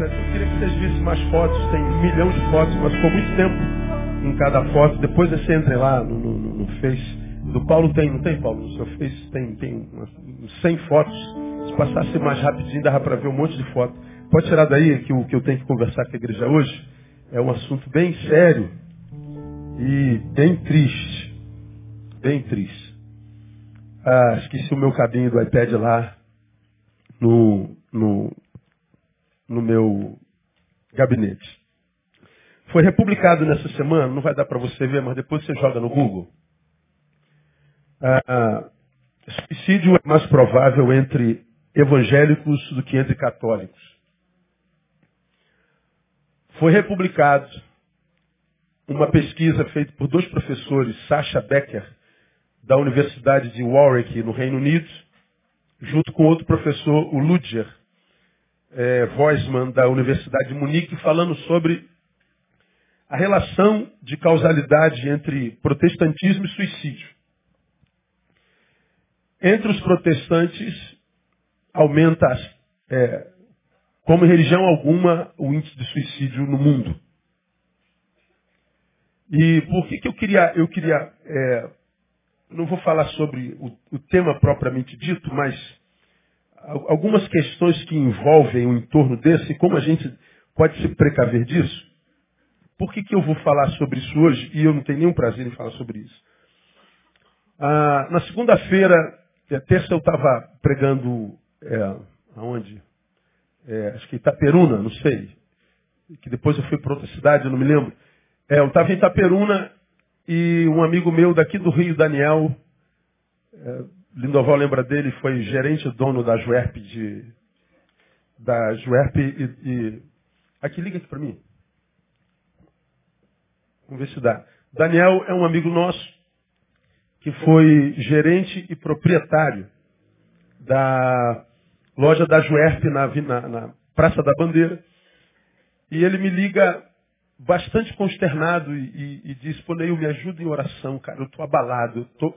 Eu queria que vocês vissem mais fotos, tem um milhão de fotos, mas ficou muito tempo em cada foto. Depois você entra lá no, no, no Face. Do Paulo tem, não tem, Paulo? No seu Face tem, tem umas 100 fotos. Se passasse mais rapidinho, dava para ver um monte de fotos. Pode tirar daí que o que eu tenho que conversar com a igreja hoje é um assunto bem sério e bem triste. Bem triste. Ah, esqueci o meu cabinho do iPad lá no, no, no meu gabinete. Foi republicado nessa semana, não vai dar para você ver, mas depois você joga no Google. Ah, suicídio é mais provável entre evangélicos do que entre católicos. Foi republicado uma pesquisa feita por dois professores, Sasha Becker, da Universidade de Warwick, no Reino Unido, junto com outro professor, o Ludger é, Weissmann, da Universidade de Munique, falando sobre a relação de causalidade entre protestantismo e suicídio. Entre os protestantes, aumenta, é, como religião alguma, o índice de suicídio no mundo. E por que, que eu queria, eu queria é, não vou falar sobre o, o, tema propriamente dito, mas algumas questões que envolvem o entorno desse, como a gente pode se precaver disso. Por que, que eu vou falar sobre isso hoje e eu não tenho nenhum prazer em falar sobre isso? Ah, na segunda-feira, é, terça eu estava pregando, é, aonde? É, acho que Itaperuna, não sei. Que depois eu fui para outra cidade, eu não me lembro. É, eu estava em Itaperuna e um amigo meu daqui do Rio, Daniel, é, Lindoval lembra dele, foi gerente dono da Juerp de. Da Juerp e. e aqui, liga aqui para mim. Vamos ver se dá. Daniel é um amigo nosso que foi gerente e proprietário da loja da Juerp na, na, na Praça da Bandeira. E ele me liga bastante consternado e, e, e diz, pô, Neil, me ajuda em oração, cara, eu estou abalado, eu tô,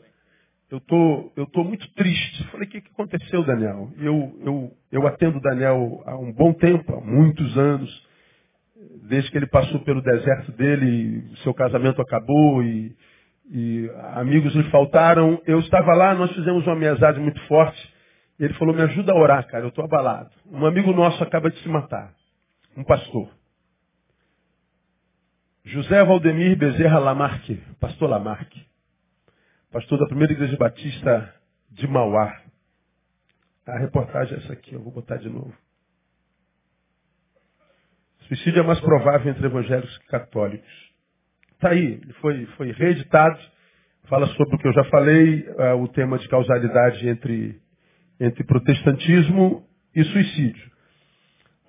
eu tô, tô muito triste. Falei, o que, que aconteceu, Daniel? Eu, eu, eu atendo Daniel há um bom tempo, há muitos anos, desde que ele passou pelo deserto dele, seu casamento acabou e, e amigos lhe faltaram. Eu estava lá, nós fizemos uma amizade muito forte. Ele falou, me ajuda a orar, cara, eu estou abalado. Um amigo nosso acaba de se matar, um pastor. José Valdemir Bezerra Lamarque, pastor Lamarque, pastor da primeira igreja batista de Mauá. A reportagem é essa aqui, eu vou botar de novo. Suicídio é mais provável entre evangélicos que católicos. Está aí, foi, foi reeditado, fala sobre o que eu já falei, uh, o tema de causalidade entre, entre protestantismo e suicídio.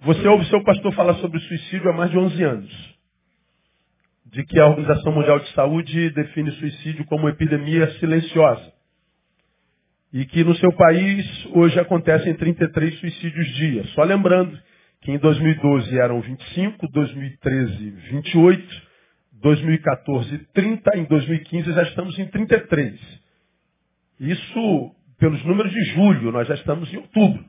Você ouve seu pastor falar sobre suicídio há mais de 11 anos de que a Organização Mundial de Saúde define suicídio como epidemia silenciosa. E que no seu país hoje acontecem 33 suicídios dia. Só lembrando que em 2012 eram 25, 2013 28, 2014 30, em 2015 já estamos em 33. Isso pelos números de julho, nós já estamos em outubro.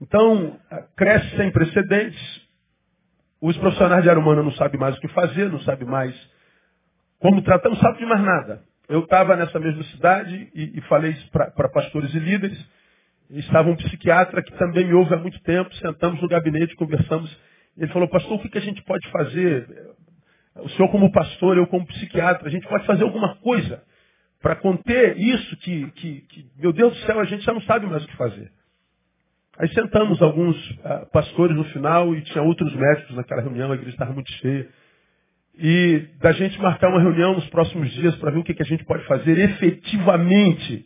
Então, cresce sem precedentes, os profissionais de área humana não sabem mais o que fazer, não sabem mais como tratar, não sabem de mais nada. Eu estava nessa mesma cidade e, e falei isso para pastores e líderes. Estava um psiquiatra que também me ouve há muito tempo, sentamos no gabinete, conversamos. Ele falou, pastor, o que, que a gente pode fazer? O senhor como pastor, eu como psiquiatra, a gente pode fazer alguma coisa para conter isso que, que, que, meu Deus do céu, a gente já não sabe mais o que fazer. Aí sentamos alguns uh, pastores no final e tinha outros médicos naquela reunião, a igreja estava muito cheia. E da gente marcar uma reunião nos próximos dias para ver o que, que a gente pode fazer efetivamente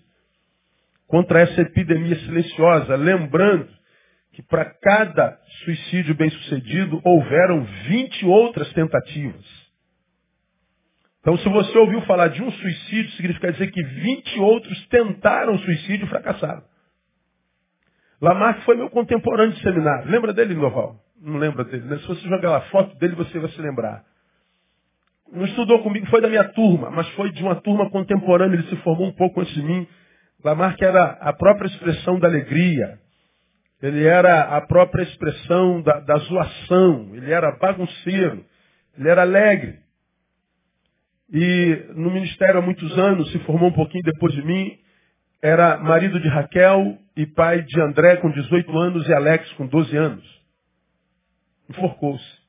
contra essa epidemia silenciosa. Lembrando que para cada suicídio bem sucedido houveram 20 outras tentativas. Então, se você ouviu falar de um suicídio, significa dizer que 20 outros tentaram suicídio e fracassaram. Lamarck foi meu contemporâneo de seminário. Lembra dele, Noval? Não lembra dele. Né? Se você jogar lá foto dele, você vai se lembrar. Não estudou comigo, foi da minha turma, mas foi de uma turma contemporânea, ele se formou um pouco antes de mim. Lamarck era a própria expressão da alegria. Ele era a própria expressão da, da zoação. Ele era bagunceiro. Ele era alegre. E no ministério há muitos anos, se formou um pouquinho depois de mim, era marido de Raquel e pai de André com 18 anos e Alex com 12 anos. Enforcou-se.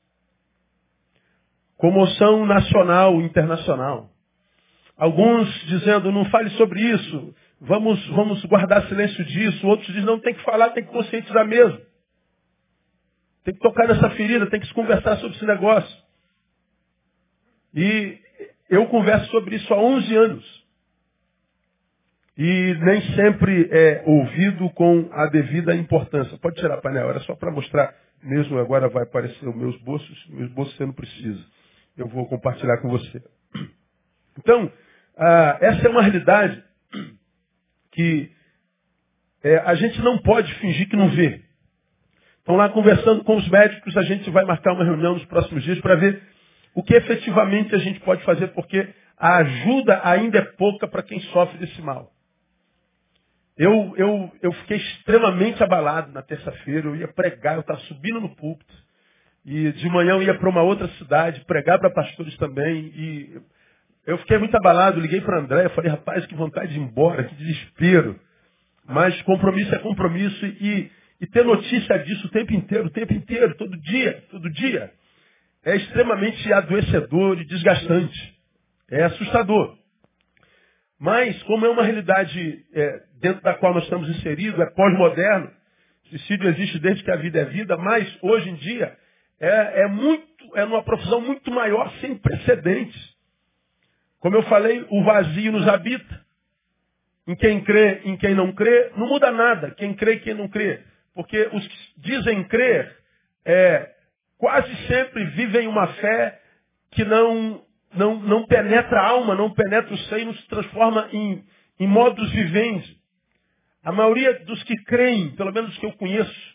Comoção nacional, internacional. Alguns dizendo, não fale sobre isso, vamos, vamos guardar silêncio disso. Outros dizem, não, tem que falar, tem que conscientizar mesmo. Tem que tocar nessa ferida, tem que se conversar sobre esse negócio. E eu converso sobre isso há 11 anos. E nem sempre é ouvido com a devida importância. Pode tirar a painel, era só para mostrar mesmo, agora vai aparecer os meus bolsos, meus bolsos você não precisa. Eu vou compartilhar com você. Então, ah, essa é uma realidade que é, a gente não pode fingir que não vê. Então lá conversando com os médicos, a gente vai marcar uma reunião nos próximos dias para ver o que efetivamente a gente pode fazer, porque a ajuda ainda é pouca para quem sofre desse mal. Eu, eu, eu fiquei extremamente abalado na terça-feira, eu ia pregar, eu estava subindo no púlpito, e de manhã eu ia para uma outra cidade, pregar para pastores também, e eu fiquei muito abalado, liguei para André, falei, rapaz, que vontade de ir embora, que desespero. Mas compromisso é compromisso e, e ter notícia disso o tempo inteiro, o tempo inteiro, todo dia, todo dia, é extremamente adoecedor e desgastante. É assustador. Mas, como é uma realidade é, dentro da qual nós estamos inseridos, é pós-moderno, suicídio existe desde que a vida é vida, mas hoje em dia é, é muito, é numa profissão muito maior, sem precedentes. Como eu falei, o vazio nos habita. Em quem crê, em quem não crê, não muda nada. Quem crê e quem não crê. Porque os que dizem crer, é, quase sempre vivem uma fé que não, não, não penetra a alma, não penetra o seio, não se transforma em, em modos viventes. A maioria dos que creem, pelo menos os que eu conheço,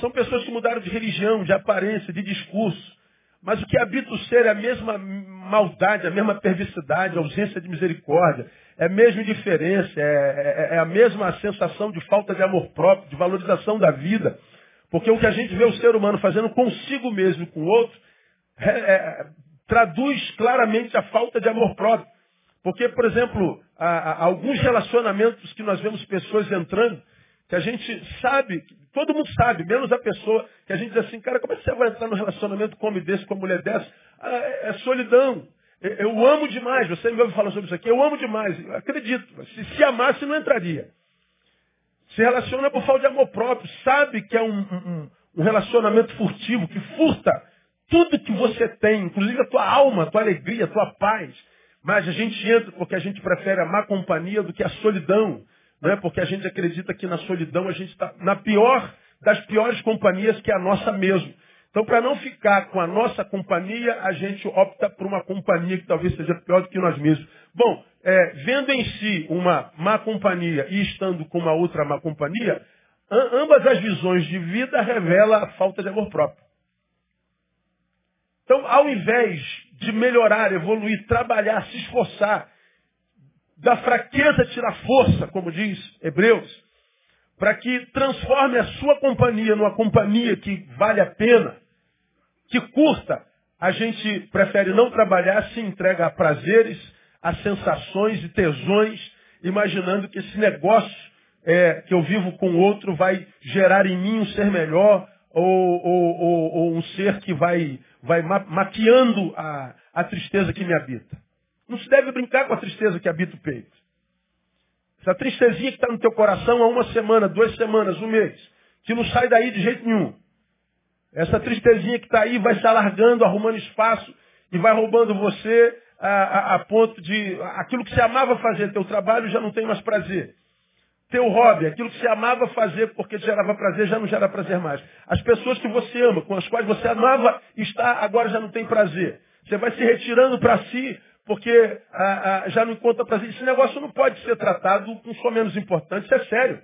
são pessoas que mudaram de religião, de aparência, de discurso. Mas o que habita o ser é a mesma maldade, a mesma perversidade, a ausência de misericórdia, é a mesma indiferença, é, é, é, a mesma sensação de falta de amor próprio, de valorização da vida. Porque o que a gente vê o ser humano fazendo consigo mesmo com o outro é, é, traduz claramente a falta de amor próprio. Porque, por exemplo, há, há alguns relacionamentos que nós vemos pessoas entrando, que a gente sabe, todo mundo sabe, menos a pessoa, que a gente diz assim, cara, como é que você vai entrar num relacionamento com homem desse, com uma mulher dessa? Ah, é, é solidão. Eu amo demais, você me ouve falar sobre isso aqui, eu amo demais, eu acredito. Se, se amasse, não entraria. Se relaciona por falta de amor próprio, sabe que é um, um, um relacionamento furtivo, que furta tudo que você tem, inclusive a tua alma, a tua alegria, a tua paz. Mas a gente entra porque a gente prefere a má companhia do que a solidão. Não é porque a gente acredita que na solidão a gente está na pior das piores companhias que é a nossa mesmo. Então, para não ficar com a nossa companhia, a gente opta por uma companhia que talvez seja pior do que nós mesmos. Bom, é, vendo em si uma má companhia e estando com uma outra má companhia, ambas as visões de vida revelam a falta de amor próprio. Então, ao invés de melhorar, evoluir, trabalhar, se esforçar, da fraqueza tirar força, como diz Hebreus, para que transforme a sua companhia numa companhia que vale a pena, que curta, a gente prefere não trabalhar, se entrega a prazeres, a sensações e tesões, imaginando que esse negócio é, que eu vivo com outro vai gerar em mim um ser melhor ou, ou, ou, ou um ser que vai, vai maquiando a, a tristeza que me habita. Não se deve brincar com a tristeza que habita o peito. Essa tristezinha que está no teu coração há uma semana, duas semanas, um mês, que não sai daí de jeito nenhum. Essa tristezinha que está aí vai se alargando, arrumando espaço e vai roubando você a, a, a, ponto de aquilo que você amava fazer, teu trabalho já não tem mais prazer. Teu hobby, aquilo que você amava fazer porque gerava prazer, já não gera prazer mais. As pessoas que você ama, com as quais você amava estar, agora já não tem prazer. Você vai se retirando para si porque ah, ah, já não encontra prazer. Esse negócio não pode ser tratado com só menos importante, isso é sério.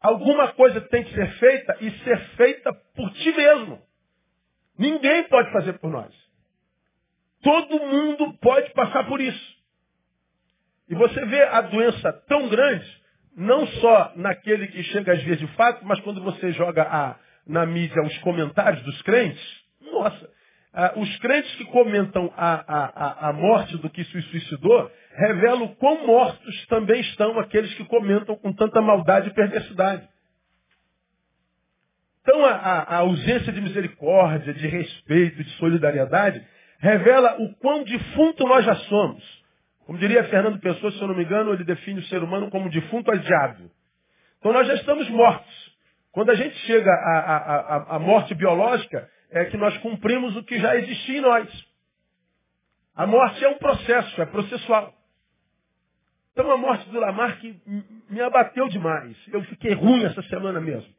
Alguma coisa tem que ser feita e ser feita por ti mesmo. Ninguém pode fazer por nós. Todo mundo pode passar por isso. E você vê a doença tão grande não só naquele que chega às vezes de fato, mas quando você joga a, na mídia os comentários dos crentes, nossa, ah, os crentes que comentam a, a, a morte do que se suicidou revelam quão mortos também estão aqueles que comentam com tanta maldade e perversidade. Então a, a, ausência de misericórdia, de respeito, de solidariedade, revela o quão defunto nós já somos. Como diria Fernando Pessoa, se eu não me engano, ele define o ser humano como defunto adiado. Então nós já estamos mortos. Quando a gente chega à, à, à, morte biológica, é que nós cumprimos o que já existia em nós. A morte é um processo, é processual. Então a morte do Lamarck me abateu demais. Eu fiquei ruim essa semana mesmo.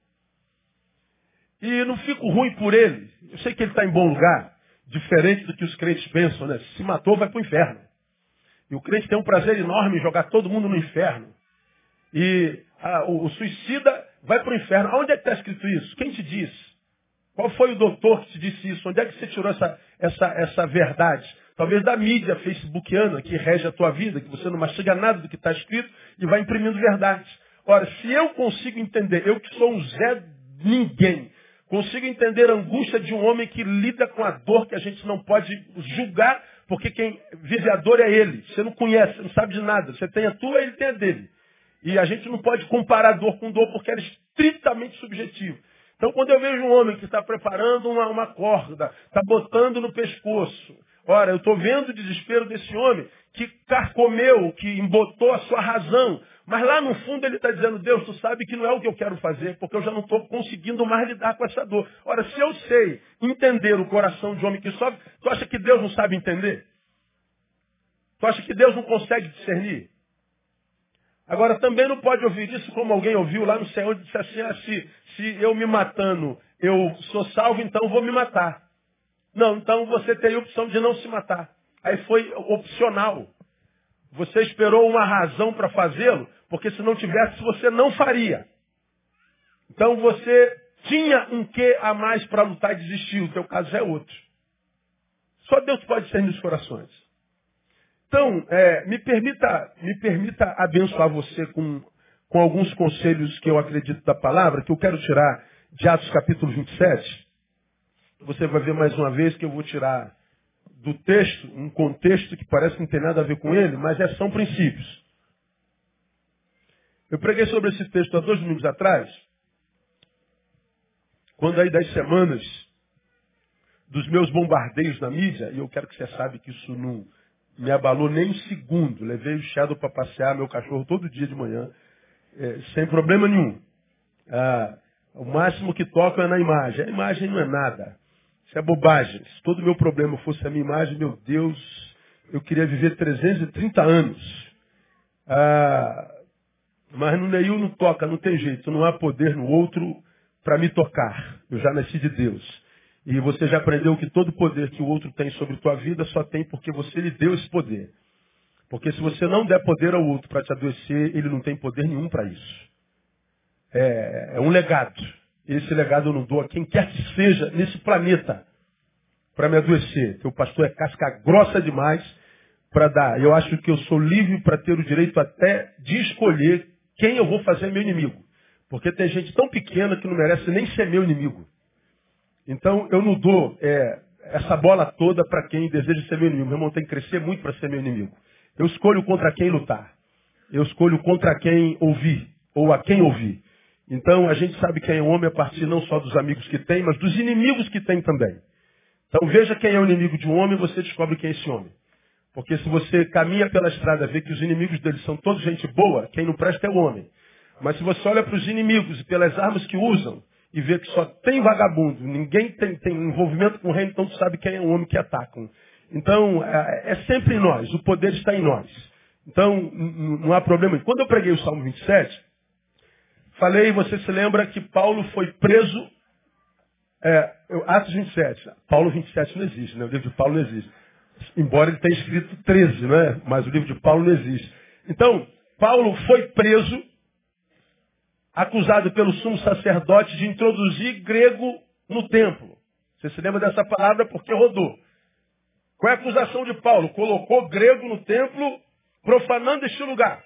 E não fico ruim por ele. Eu sei que ele está em bom lugar, diferente do que os crentes pensam, né? Se matou, vai para o inferno. E o crente tem um prazer enorme em jogar todo mundo no inferno. E o, o, suicida vai para o inferno. Aonde é que está escrito isso? Quem te disse? Qual foi o doutor que te disse isso? Onde é que você tirou essa, essa, essa verdade? Talvez da mídia facebookiana que rege a tua vida, que você não mastiga nada do que está escrito e vai imprimindo verdades. Ora, se eu consigo entender, eu que sou um Zé ninguém, consigo entender a angústia de um homem que lida com a dor que a gente não pode julgar, porque quem vive a dor é ele. Você não conhece, não sabe de nada. Você tem a tua, ele tem a dele. E a gente não pode comparar dor com dor porque é estritamente subjetivo. Então, quando eu vejo um homem que está preparando uma, uma corda, está botando no pescoço, ora, eu estou vendo o desespero desse homem que carcomeu, que embotou a sua razão. Mas lá no fundo ele está dizendo, Deus, tu sabe que não é o que eu quero fazer, porque eu já não estou conseguindo mais lidar com essa dor. Ora, se eu sei entender o coração de homem que sofre, tu acha que Deus não sabe entender? Tu acha que Deus não consegue discernir? Agora, também não pode ouvir isso como alguém ouviu lá no Senhor e disse assim, ah, se, se eu me matando, eu sou salvo, então vou me matar. Não, então você teria a opção de não se matar. Aí foi opcional. Você esperou uma razão para fazê-lo, porque se não tivesse, você não faria. Então você tinha um quê a mais para lutar e desistir. O teu caso é outro. Só Deus pode ser nos corações. Então, é, me, permita, me permita abençoar você com, com alguns conselhos que eu acredito da palavra, que eu quero tirar de Atos capítulo 27. Você vai ver mais uma vez que eu vou tirar do texto um contexto que parece que não tem nada a ver com ele, mas é, são princípios. Eu preguei sobre esse texto há dois domingos atrás, quando aí das semanas dos meus bombardeios na mídia, e eu quero que você saiba que isso não me abalou nem um segundo. Levei o Shadow para passear, meu cachorro, todo dia de manhã, é, sem problema nenhum. Ah, o máximo que toca é na imagem. A imagem não é nada. Isso é bobagem. Se todo o meu problema fosse a minha imagem, meu Deus, eu queria viver 330 anos. Ah, mas no Neil não toca, não tem jeito. Não há poder no outro para me tocar. Eu já nasci de Deus. E você já aprendeu que todo poder que o outro tem sobre tua vida só tem porque você lhe deu esse poder. Porque se você não der poder ao outro para te adoecer, ele não tem poder nenhum para isso. É, é, um legado. Esse legado eu não dou a quem quer que seja nesse planeta para me adoecer. Teu pastor é casca grossa demais para dar. Eu acho que eu sou livre para ter o direito até de escolher quem eu vou fazer meu inimigo. Porque tem gente tão pequena que não merece nem ser meu inimigo. Então, eu não dou é, essa bola toda para quem deseja ser meu inimigo. Meu irmão tem que crescer muito para ser meu inimigo. Eu escolho contra quem lutar. Eu escolho contra quem ouvir, ou a quem ouvir. Então, a gente sabe quem é homem a partir não só dos amigos que tem, mas dos inimigos que tem também. Então, veja quem é o inimigo de um homem, você descobre quem é esse homem. Porque se você caminha pela estrada e vê que os inimigos dele são todos gente boa, quem não presta é o homem. Mas se você olha para os inimigos e pelas armas que usam, e vê que só tem vagabundo, ninguém tem, tem envolvimento com o reino, então tu sabe quem é o homem que atacam. Então, é, é sempre em nós, o poder está em nós. Então, não há problema. Quando eu preguei o Salmo 27, falei, você se lembra que Paulo foi preso, é, Atos 27, Paulo 27 não existe, né? o livro de Paulo não existe. Embora ele tenha escrito 13, né? mas o livro de Paulo não existe. Então, Paulo foi preso acusado pelo sumo sacerdote de introduzir grego no templo. Você se lembra dessa palavra porque rodou. Qual é a acusação de Paulo? Colocou grego no templo, profanando este lugar.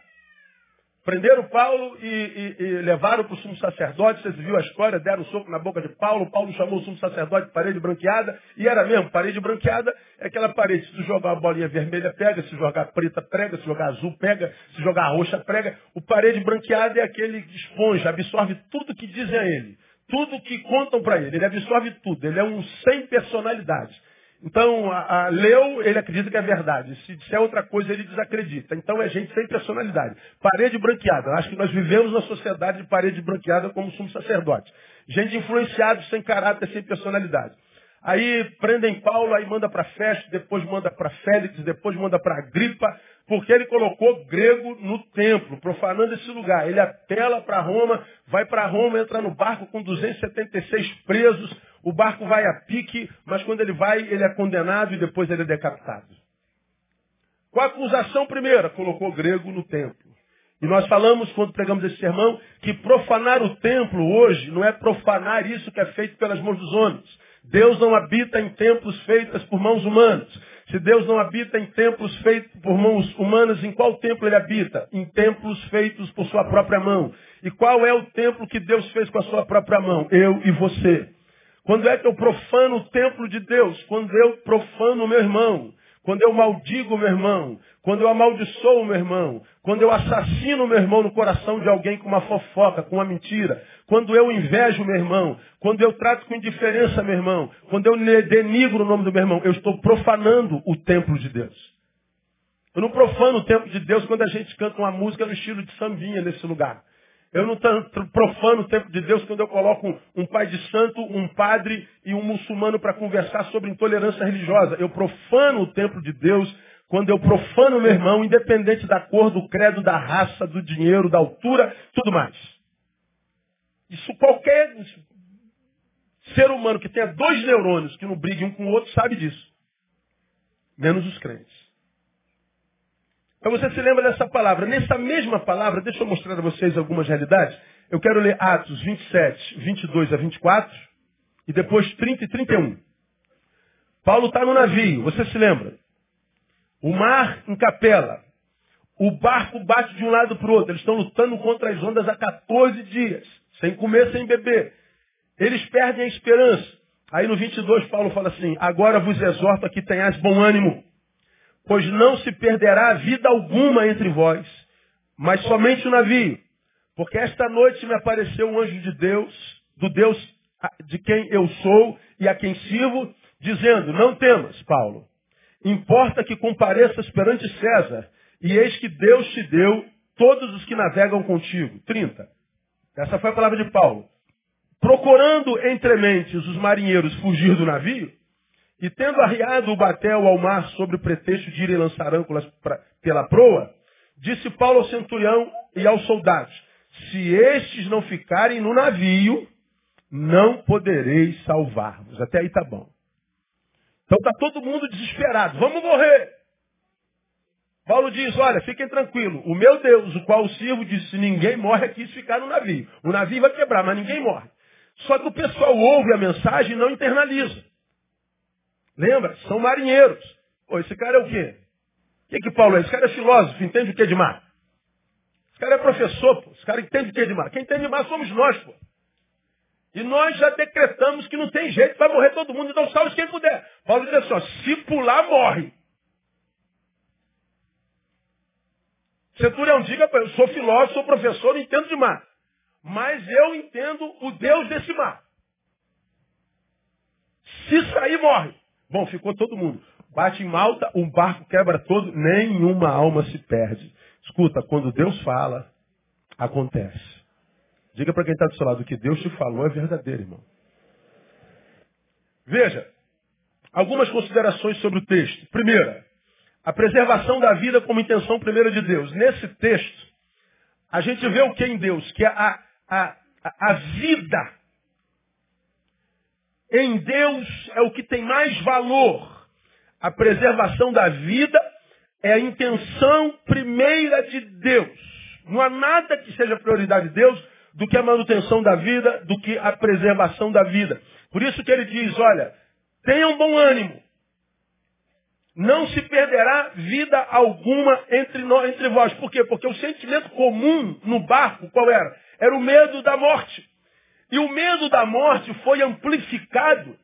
Prenderam Paulo e, e, e levaram para o sumo sacerdote. Vocês viram a história? Deram um soco na boca de Paulo. Paulo chamou o sumo sacerdote de parede branqueada. E era mesmo, parede branqueada é aquela parede. Se jogar uma bolinha vermelha, pega. Se jogar preta, prega. Se jogar azul, pega. Se jogar roxa, prega. O parede branqueada é aquele que esponja, absorve tudo que dizem a ele. Tudo que contam para ele. Ele absorve tudo. Ele é um sem personalidade. Então, a, a, leu, ele acredita que é verdade. Se disser outra coisa, ele desacredita. Então, é gente sem personalidade. Parede branqueada. Acho que nós vivemos na sociedade de parede branqueada como sumo sacerdote. Gente influenciada, sem caráter, sem personalidade. Aí prendem Paulo, aí manda para Festo, depois manda para Félix, depois manda para Agripa, porque ele colocou grego no templo, profanando esse lugar. Ele apela para Roma, vai para Roma, entra no barco com 276 presos, o barco vai a pique, mas quando ele vai, ele é condenado e depois ele é decapitado. Qual a acusação primeira? Colocou grego no templo. E nós falamos, quando pregamos esse sermão, que profanar o templo hoje não é profanar isso que é feito pelas mãos dos homens. Deus não habita em templos feitos por mãos humanas. Se Deus não habita em templos feitos por mãos humanas, em qual templo ele habita? Em templos feitos por sua própria mão. E qual é o templo que Deus fez com a sua própria mão? Eu e você. Quando é que eu profano o templo de Deus? Quando eu profano o meu irmão. Quando eu maldigo o meu irmão. Quando eu amaldiçoo o meu irmão. Quando eu assassino o meu irmão no coração de alguém com uma fofoca, com uma mentira. Quando eu invejo o meu irmão. Quando eu trato com indiferença meu irmão. Quando eu denigro o nome do meu irmão. Eu estou profanando o templo de Deus. Eu não profano o templo de Deus quando a gente canta uma música no estilo de sambinha nesse lugar. Eu não profano o tempo de Deus quando eu coloco um pai de santo, um padre e um muçulmano para conversar sobre intolerância religiosa. Eu profano o templo de Deus quando eu profano meu irmão, independente da cor, do credo, da raça, do dinheiro, da altura, tudo mais. Isso qualquer ser humano que tenha dois neurônios que não briguem um com o outro sabe disso. Menos os crentes. Então você se lembra dessa palavra. Nessa mesma palavra, deixa eu mostrar a vocês algumas realidades. Eu quero ler Atos 27, 22 a 24 e depois 30 e 31. Paulo está no navio, você se lembra? O mar em capela. O barco bate de um lado para o outro. Eles estão lutando contra as ondas há 14 dias, sem comer, sem beber. Eles perdem a esperança. Aí no 22 Paulo fala assim, agora vos exorto a que tenhais bom ânimo pois não se perderá vida alguma entre vós, mas somente o navio. Porque esta noite me apareceu um anjo de Deus, do Deus de quem eu sou e a quem sirvo, dizendo, não temas, Paulo. Importa que compareças perante César, e eis que Deus te deu todos os que navegam contigo. 30. Essa foi a palavra de Paulo. Procurando entre mentes os marinheiros fugir do navio, e tendo arriado o batel ao mar sobre o pretexto de irem lançar âncoras pra, pela proa, disse Paulo ao centurião e aos soldados, se estes não ficarem no navio, não podereis salvar-vos. Até aí tá bom. Então está todo mundo desesperado. Vamos morrer. Paulo diz, olha, fiquem tranquilos. O meu Deus, o qual sirvo, disse, ninguém morre aqui se ficar no navio. O navio vai quebrar, mas ninguém morre. Só que o pessoal ouve a mensagem e não internaliza. Lembra? São marinheiros. Pô, esse cara é o quê? O que, que Paulo é? Esse cara é filósofo, entende o que de mar? Esse cara é professor, pô. Esse cara entende o que de mar? Quem entende de mar somos nós, pô. E nós já decretamos que não tem jeito, vai morrer todo mundo, então salve quem puder. Paulo diz assim, ó, se pular, morre. Centurião, diga para eu sou filósofo, sou professor, não entendo de mar. Mas eu entendo o Deus desse mar. Se sair, morre. Bom, ficou todo mundo. Bate em Malta, um barco quebra todo, nenhuma alma se perde. Escuta, quando Deus fala, acontece. Diga para quem está do seu lado, o que Deus te falou é verdadeiro, irmão. Veja, algumas considerações sobre o texto. Primeira, a preservação da vida como intenção primeira de Deus. Nesse texto, a gente vê o que em Deus? Que a, a, a vida em Deus é o que tem mais valor. A preservação da vida é a intenção primeira de Deus. Não há nada que seja prioridade de Deus do que a manutenção da vida, do que a preservação da vida. Por isso que ele diz, olha, tenham bom ânimo. não se perderá vida alguma entre, nós, entre vós. Por quê? Porque o sentimento comum no barco, qual era? Era o medo da morte. E o medo da morte foi amplificado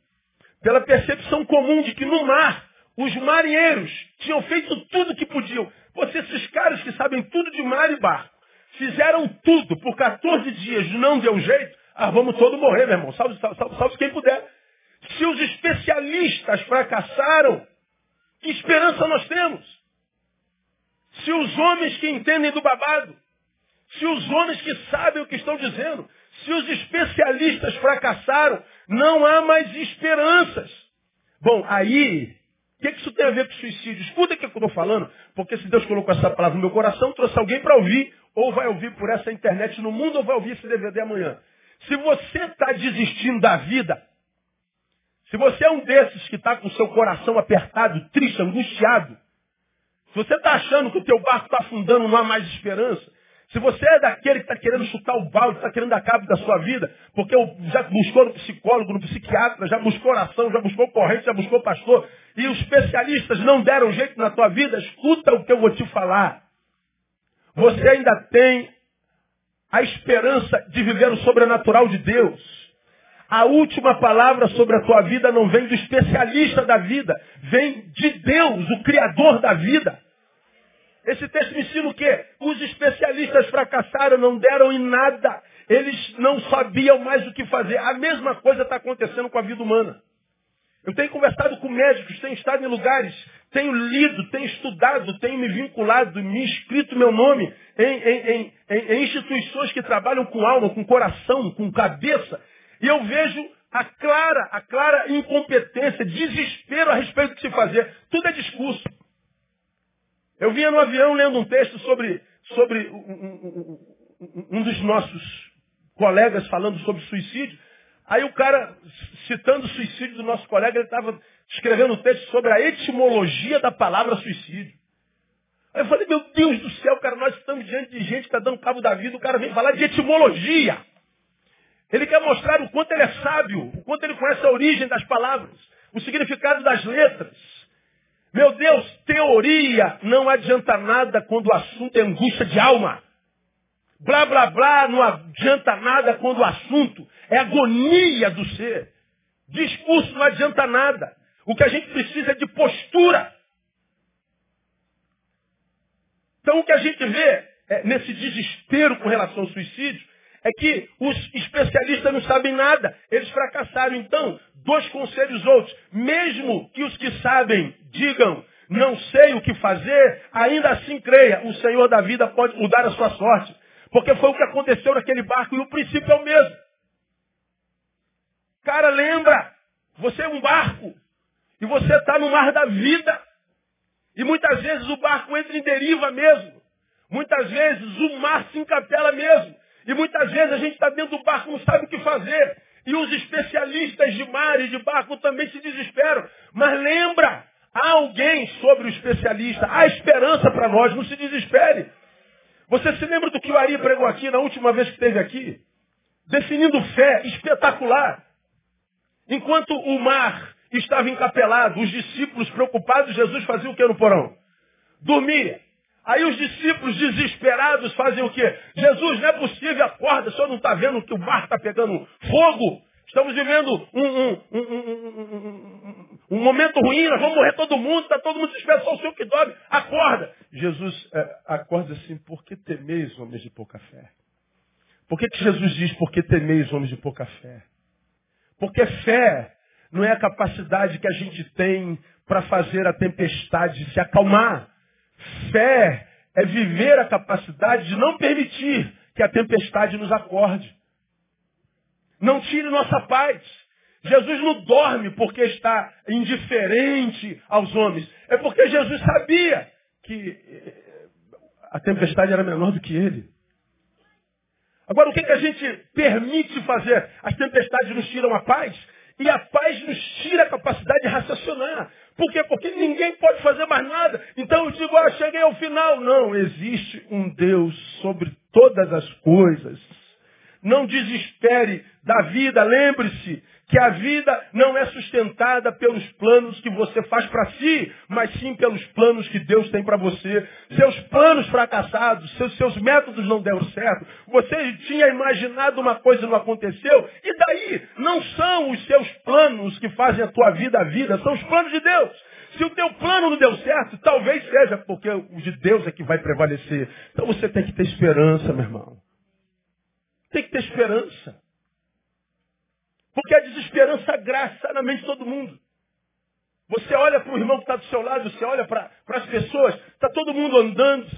pela percepção comum de que no mar, os marinheiros tinham feito tudo o que podiam. Você, esses caras que sabem tudo de mar e barco, fizeram tudo por 14 dias, não deu jeito, ah, vamos todos morrer, meu irmão. Salve, salve, salve quem puder. Se os especialistas fracassaram, que esperança nós temos? Se os homens que entendem do babado, se os homens que sabem o que estão dizendo, se os especialistas fracassaram, não há mais esperanças. Bom, aí, o que, que isso tem a ver com suicídio? Escuta o que eu estou falando, porque se Deus colocou essa palavra no meu coração, trouxe alguém para ouvir, ou vai ouvir por essa internet no mundo, ou vai ouvir esse DVD amanhã. Se você está desistindo da vida, se você é um desses que está com o seu coração apertado, triste, angustiado, se você está achando que o teu barco está afundando, não há mais esperança, se você é daquele que está querendo chutar o balde, está querendo dar cabo da sua vida, porque já buscou no psicólogo, no psiquiatra, já buscou oração, já buscou corrente, já buscou pastor, e os especialistas não deram jeito na tua vida, escuta o que eu vou te falar. Você ainda tem a esperança de viver o sobrenatural de Deus. A última palavra sobre a tua vida não vem do especialista da vida, vem de Deus, o Criador da vida. Esse texto me ensina o quê? Os especialistas fracassaram, não deram em nada. Eles não sabiam mais o que fazer. A mesma coisa está acontecendo com a vida humana. Eu tenho conversado com médicos, tenho estado em lugares, tenho lido, tenho estudado, tenho me vinculado, me inscrito meu nome em, em, em, em instituições que trabalham com alma, com coração, com cabeça. E eu vejo a clara, a clara incompetência, desespero a respeito do que se fazer. Tudo é discurso. Eu vinha no avião lendo um texto sobre, sobre um, um, um dos nossos colegas falando sobre suicídio. Aí o cara, citando o suicídio do nosso colega, ele estava escrevendo um texto sobre a etimologia da palavra suicídio. Aí eu falei, meu Deus do céu, cara, nós estamos diante de gente que está dando cabo da vida, o cara vem falar de etimologia. Ele quer mostrar o quanto ele é sábio, o quanto ele conhece a origem das palavras, o significado das letras. Meu Deus, teoria não adianta nada quando o assunto é angústia de alma. Blá, blá, blá não adianta nada quando o assunto é agonia do ser. Discurso não adianta nada. O que a gente precisa é de postura. Então o que a gente vê é, nesse desespero com relação ao suicídio é que os especialistas não sabem nada. Eles fracassaram. Então, dois conselhos outros. Mesmo que os que sabem digam, não sei o que fazer, ainda assim creia, o Senhor da vida pode mudar a sua sorte. Porque foi o que aconteceu naquele barco e o princípio é o mesmo. Cara, lembra, você é um barco e você está no mar da vida. E muitas vezes o barco entra em deriva mesmo. Muitas vezes o mar se encapela mesmo. E muitas vezes a gente está dentro do barco, não sabe o que fazer. E os especialistas de mar e de barco também se desesperam. Mas lembra, há alguém sobre o especialista, há esperança para nós, não se desespere. Você se lembra do que o Ari pregou aqui na última vez que esteve aqui? Definindo fé espetacular. Enquanto o mar estava encapelado, os discípulos preocupados, Jesus fazia o que no porão? Dormia. Aí os discípulos desesperados fazem o quê? Jesus, não é possível, acorda, o senhor não está vendo que o mar está pegando fogo? Estamos vivendo um, um, um, um, momento ruim, nós vamos morrer todo mundo, está todo mundo desesperado, só o senhor que dorme, acorda. Jesus é, acorda assim, por que temeis, homens de pouca fé? Por que, que Jesus diz, por que temeis, homens de pouca fé? Porque fé não é a capacidade que a gente tem para fazer a tempestade se acalmar. Fé é viver a capacidade de não permitir que a tempestade nos acorde. Não tire nossa paz. Jesus não dorme porque está indiferente aos homens. É porque Jesus sabia que eh, a tempestade era menor do que ele. Agora, o que, que a gente permite fazer? As tempestades nos tiram a paz e a paz nos tira a capacidade de raciocinar. Por quê? Porque ninguém pode fazer mais nada. Então eu digo, ah, cheguei ao final. Não, existe um Deus sobre todas as coisas. Não desespere da vida. Lembre-se que a vida não é sustentada pelos planos que você faz para si, mas sim pelos planos que Deus tem para você. Seus planos fracassados, seus, seus métodos não deram certo, você tinha imaginado uma coisa e não aconteceu, e daí não são os seus planos que fazem a tua vida a vida, são os planos de Deus. Se o teu plano não deu certo, talvez seja porque o de Deus é que vai prevalecer. Então você tem que ter esperança, meu irmão. Tem que ter esperança. Porque a desesperança graça na mente de todo mundo. Você olha para o irmão que está do seu lado, você olha para as pessoas, está todo mundo andando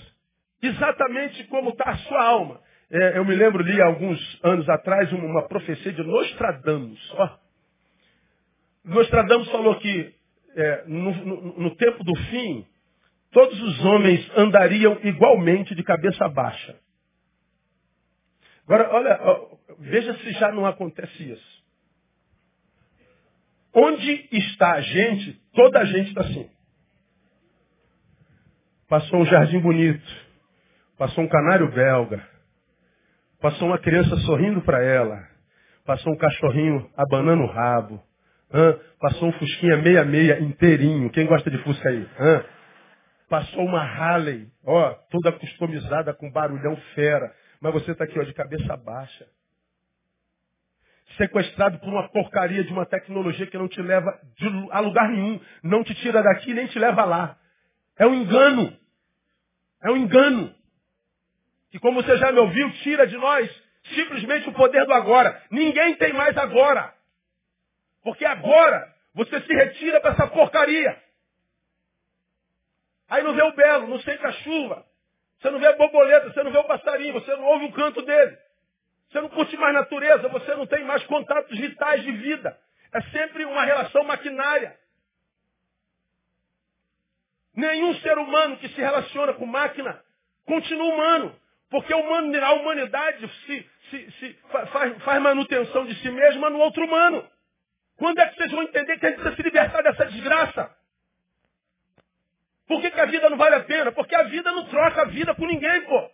exatamente como está a sua alma. É, eu me lembro, li alguns anos atrás, uma, uma profecia de Nostradamus. Ó. Nostradamus falou que é, no, no, no tempo do fim, todos os homens andariam igualmente de cabeça baixa. Agora, olha, veja se já não acontece isso. Onde está a gente, toda a gente está assim. Passou um jardim bonito, passou um canário belga, passou uma criança sorrindo para ela, passou um cachorrinho abanando o rabo, hã? passou um fusquinha meia-meia inteirinho. Quem gosta de fusca aí? Hã? Passou uma Harley, ó, toda customizada com barulhão fera. Mas você está aqui, ó, de cabeça baixa sequestrado por uma porcaria de uma tecnologia que não te leva a lugar nenhum, não te tira daqui nem te leva lá. É um engano. É um engano. Que como você já me ouviu, tira de nós simplesmente o poder do agora. Ninguém tem mais agora. Porque agora você se retira para essa porcaria. Aí não vê o belo, não sente a chuva. Você não vê a borboleta, você não vê o passarinho, você não ouve o canto dele. Você não curte mais natureza, você não tem mais contatos vitais de vida. É sempre uma relação maquinária. Nenhum ser humano que se relaciona com máquina continua humano. Porque a humanidade se, se, se faz, faz, manutenção de si mesma no outro humano. Quando é que vocês vão entender que a gente precisa se libertar dessa desgraça? Por que, que a vida não vale a pena? Porque a vida não troca a vida com ninguém, pô.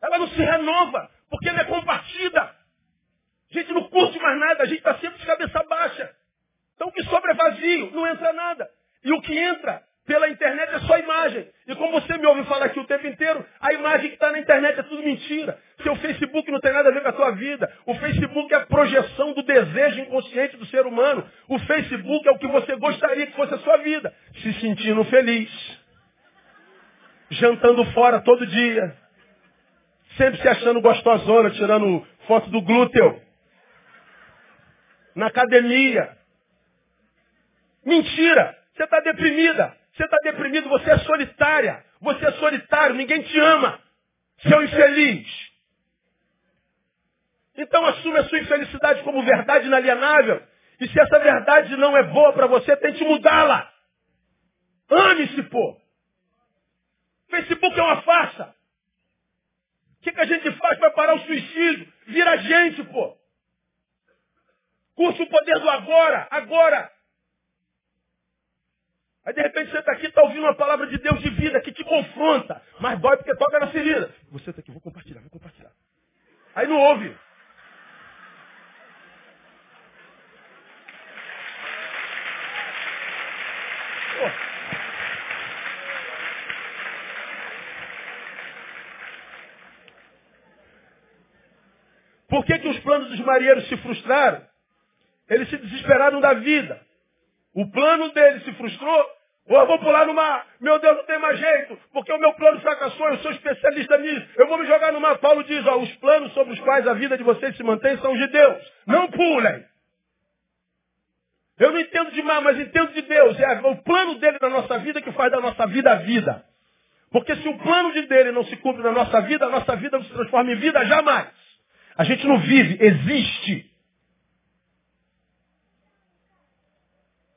Ela não se renova porque não é compartida. A gente não curte mais nada, a gente está sempre de cabeça baixa. Então o que sobra é vazio, não entra nada. E o que entra pela internet é só imagem. E como você me ouve falar aqui o tempo inteiro, a imagem que está na internet é tudo mentira. Seu Facebook não tem nada a ver com a tua vida. O Facebook é a projeção do desejo inconsciente do ser humano. O Facebook é o que você gostaria que fosse a sua vida. Se sentindo feliz. Jantando fora todo dia Sempre se achando gostosona, tirando foto do glúteo. Na academia. Mentira! Você está deprimida. Você está deprimido, você é solitária. Você é solitário, ninguém te ama. Seu infeliz. Então assume a sua infelicidade como verdade inalienável. E se essa verdade não é boa para você, tente mudá-la. Ame-se, pô. Facebook é uma farsa. O que, que a gente faz para parar o suicídio? Vira gente, pô. Curte o poder do agora, agora. Aí de repente você está aqui está ouvindo uma palavra de Deus de vida que te confronta, mas dói porque toca na ferida. Você está aqui, vou compartilhar, vou compartilhar. Aí não ouve. Por que, que os planos dos marinheiros se frustraram? Eles se desesperaram da vida. O plano deles se frustrou. Ou eu vou pular no mar. Meu Deus, não tem mais jeito. Porque o meu plano fracassou. Eu sou especialista nisso. Eu vou me jogar no mar. Paulo diz, ó, os planos sobre os quais a vida de vocês se mantém são de Deus. Não pulem. Eu não entendo de mar, mas entendo de Deus. É o plano dele na nossa vida que faz da nossa vida a vida. Porque se o plano de dele não se cumpre na nossa vida, a nossa vida não se transforma em vida jamais. A gente não vive, existe.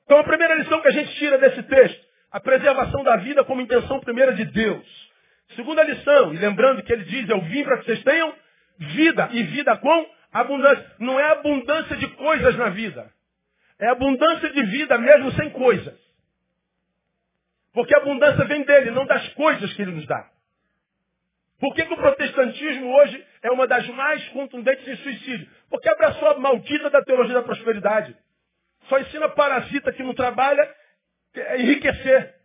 Então a primeira lição que a gente tira desse texto, a preservação da vida como intenção primeira de Deus. Segunda lição, e lembrando que ele diz, eu vim para que vocês tenham vida, e vida com abundância. Não é abundância de coisas na vida. É abundância de vida mesmo sem coisas. Porque a abundância vem dele, não das coisas que ele nos dá. Por que, que o protestantismo hoje é uma das mais contundentes em suicídio? Porque abraçou a maldita da teologia da prosperidade. Só ensina parasita que não trabalha é enriquecer.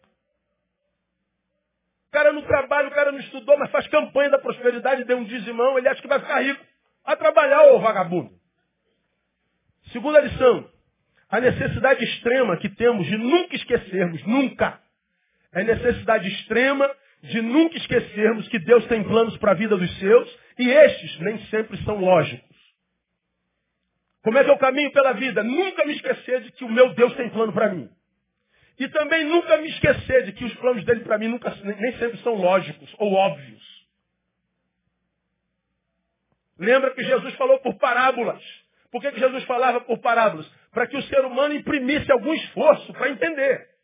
O cara não trabalha, o cara não estudou, mas faz campanha da prosperidade, deu um dizimão, ele acha que vai ficar rico. A trabalhar, ô vagabundo. Segunda lição. A necessidade extrema que temos de nunca esquecermos, nunca. É a necessidade extrema de nunca esquecermos que Deus tem planos para a vida dos seus e estes nem sempre são lógicos. Como é que eu caminho pela vida? Nunca me esquecer de que o meu Deus tem plano para mim. E também nunca me esquecer de que os planos dele para mim nunca, nem sempre são lógicos ou óbvios. Lembra que Jesus falou por parábolas. Por que, que Jesus falava por parábolas? Para que o ser humano imprimisse algum esforço para entender.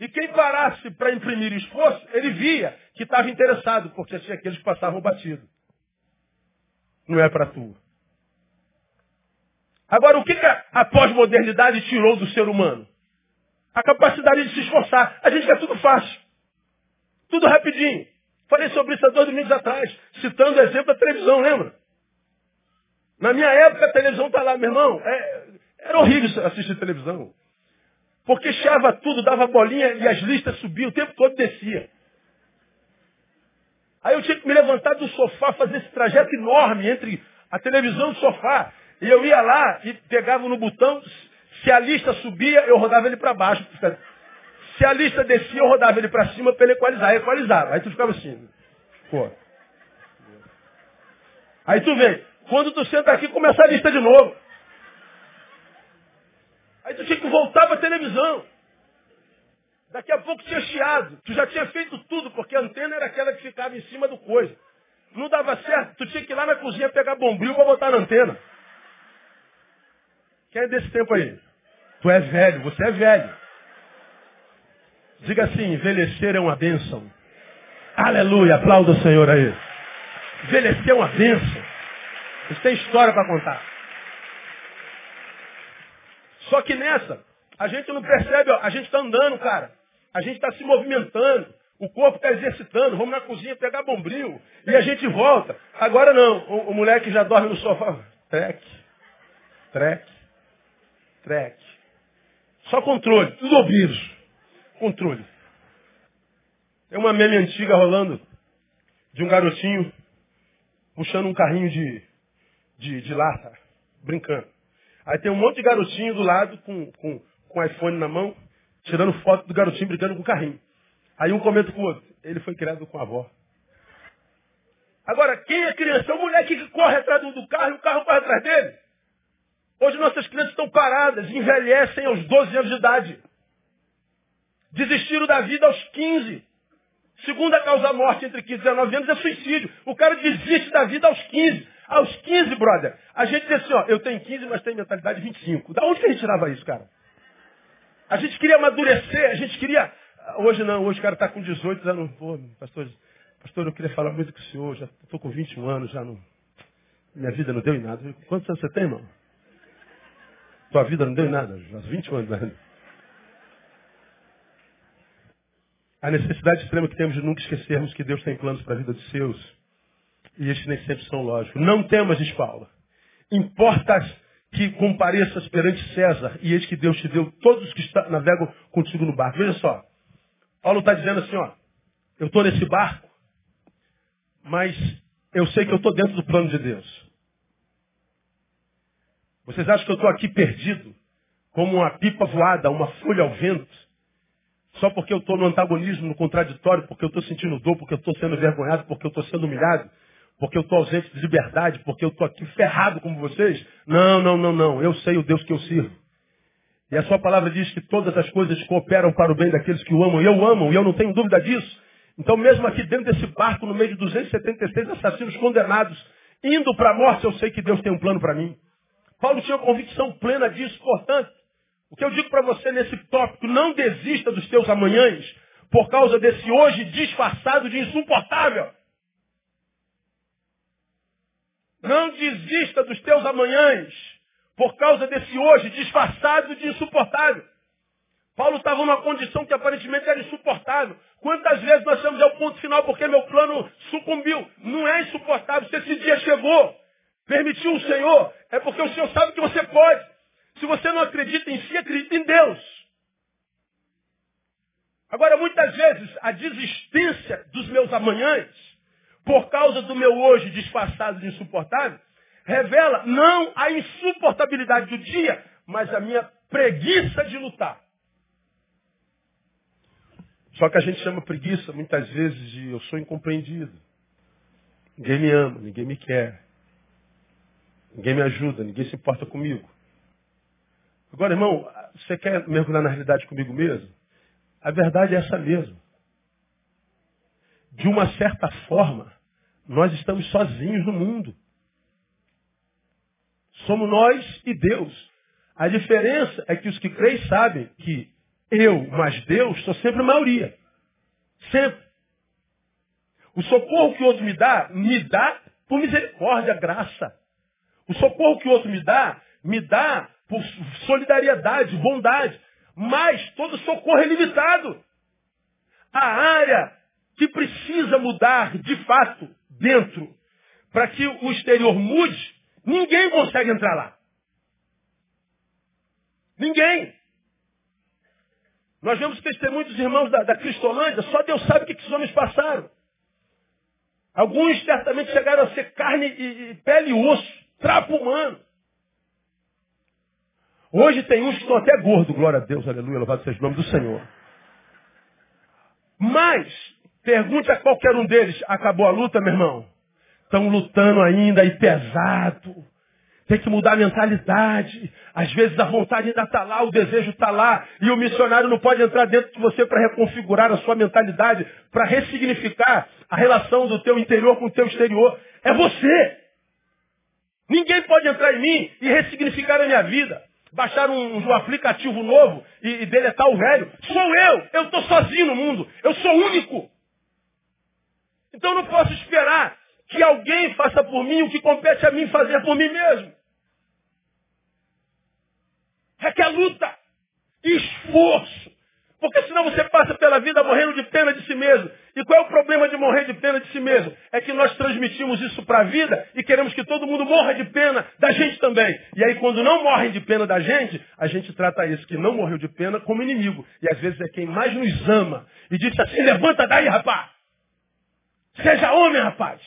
E quem parasse para imprimir esforço, ele via que estava interessado, porque tinha aqueles que passavam batido. Não é para tu. Agora, o que, que a pós-modernidade tirou do ser humano? A capacidade de se esforçar. A gente quer tudo fácil. Tudo rapidinho. Falei sobre isso há dois domingos atrás, citando o exemplo da televisão, lembra? Na minha época a televisão está lá, meu irmão. É, era horrível assistir televisão. Porque chava tudo, dava bolinha e as listas subiam, o tempo todo descia. Aí eu tinha que me levantar do sofá, fazer esse trajeto enorme entre a televisão e o sofá. E eu ia lá e pegava no botão, se a lista subia, eu rodava ele para baixo. Se a lista descia, eu rodava ele para cima para ele equalizar. Aí equalizava. Aí tu ficava assim. Pô. Aí tu vem. Quando tu senta aqui, começa a lista de novo. Aí tu tinha voltar para a televisão. Daqui a pouco tinha chiado. Tu já tinha feito tudo, porque a antena era aquela que ficava em cima do coisa. Não dava certo. Tu tinha que ir lá na cozinha pegar bombril para botar na antena. Quem é desse tempo aí? Tu é velho, você é velho. Diga assim, envelhecer é uma bênção. Aleluia, aplauda o Senhor aí. Envelhecer é uma bênção. Você tem história para contar. Só que nessa, a gente não percebe, ó, a gente está andando, cara. A gente está se movimentando. O corpo está exercitando. Vamos na cozinha pegar bombril. E a gente volta. Agora não. O, o moleque já dorme no sofá. Trek. Trek. Trek. Só controle. Tudo ouvidos. Controle. Tem uma meme antiga rolando de um garotinho puxando um carrinho de, de, de lata, brincando. Aí tem um monte de garotinho do lado com, com, com iPhone na mão, tirando foto do garotinho brincando com o carrinho. Aí um comenta com o outro. Ele foi criado com a avó. Agora, quem é criança? É o moleque que corre atrás do carro e o carro corre atrás dele. Hoje nossas crianças estão paradas, envelhecem aos 12 anos de idade. Desistiram da vida aos 15. Segunda causa morte entre 15 e 19 anos é suicídio. O cara desiste da vida aos 15. Aos 15, brother, a gente diz assim, ó, eu tenho 15, mas tenho mentalidade de 25. Da onde que a gente tirava isso, cara? A gente queria amadurecer, a gente queria... Hoje não, hoje o cara está com 18 anos. Pô, pastor, pastor, eu queria falar muito com o senhor, já estou com 21 anos, já não... Minha vida não deu em nada. Quantos anos você tem, irmão? Tua vida não deu em nada, já 21 anos. Né? A necessidade extrema que temos de nunca esquecermos que Deus tem planos para a vida dos seus. E estes nem sempre são lógicos. Não temas, diz Paulo. Importa que compareças perante César, e eis que Deus te deu todos os que navegam contigo no barco. Veja só. Paulo está dizendo assim, ó, eu estou nesse barco, mas eu sei que eu estou dentro do plano de Deus. Vocês acham que eu estou aqui perdido, como uma pipa voada, uma folha ao vento, só porque eu estou no antagonismo, no contraditório, porque eu estou sentindo dor, porque eu estou sendo envergonhado, porque eu estou sendo humilhado? Porque eu estou ausente de liberdade, porque eu estou aqui ferrado como vocês. Não, não, não, não. Eu sei o Deus que eu sirvo. E a sua palavra diz que todas as coisas cooperam para o bem daqueles que o amam. E eu amo, e eu não tenho dúvida disso. Então, mesmo aqui dentro desse barco, no meio de 276 assassinos condenados, indo para a morte, eu sei que Deus tem um plano para mim. Paulo tinha convicção plena disso. Portanto, o que eu digo para você nesse tópico, não desista dos teus amanhãs por causa desse hoje disfarçado de insuportável. Não desista dos teus amanhãs por causa desse hoje disfarçado de insuportável. Paulo estava numa condição que aparentemente era insuportável. Quantas vezes nós estamos ao ponto final porque meu plano sucumbiu? Não é insuportável. Se esse dia chegou, permitiu o Senhor, é porque o Senhor sabe que você pode. Se você não acredita em si, acredita em Deus. Agora, muitas vezes, a desistência dos meus amanhãs, por causa do meu hoje disfarçado de insuportável, revela não a insuportabilidade do dia, mas a minha preguiça de lutar. Só que a gente chama preguiça muitas vezes de eu sou incompreendido. Ninguém me ama, ninguém me quer. Ninguém me ajuda, ninguém se importa comigo. Agora, irmão, você quer mergulhar na realidade comigo mesmo? A verdade é essa mesmo. De uma certa forma, nós estamos sozinhos no mundo. Somos nós e Deus. A diferença é que os que creem sabem que eu, mas Deus, sou sempre a maioria. Sempre. O socorro que o outro me dá, me dá por misericórdia, graça. O socorro que o outro me dá, me dá por solidariedade, bondade. Mas todo socorro é limitado. A área que precisa mudar de fato dentro, para que o exterior mude, ninguém consegue entrar lá. Ninguém. Nós vemos testemunho dos irmãos da, da Cristolândia, só Deus sabe o que esses homens passaram. Alguns certamente chegaram a ser carne e, e pele e osso, trapo humano. Hoje tem uns que estão até gordos, glória a Deus, aleluia, louvado seja o nome do Senhor. Mas, pergunte a qualquer um deles, acabou a luta, meu irmão? Estão lutando ainda e pesado. Tem que mudar a mentalidade. Às vezes a vontade ainda está lá, o desejo está lá. E o missionário não pode entrar dentro de você para reconfigurar a sua mentalidade, para ressignificar a relação do teu interior com o teu exterior. É você. Ninguém pode entrar em mim e ressignificar a minha vida. Baixar um, um aplicativo novo e, e deletar o velho. Sou eu. Eu estou sozinho no mundo. Eu sou único. Então não posso esperar que alguém faça por mim o que compete a mim fazer por mim mesmo requer luta, esforço. Porque senão você passa pela vida morrendo de pena de si mesmo. E qual é o problema de morrer de pena de si mesmo? É que nós transmitimos isso para a vida e queremos que todo mundo morra de pena da gente também. E aí quando não morrem de pena da gente, a gente trata esse que não morreu de pena como inimigo. E às vezes é quem mais nos ama. E diz assim, levanta daí, rapaz. Seja homem, rapaz.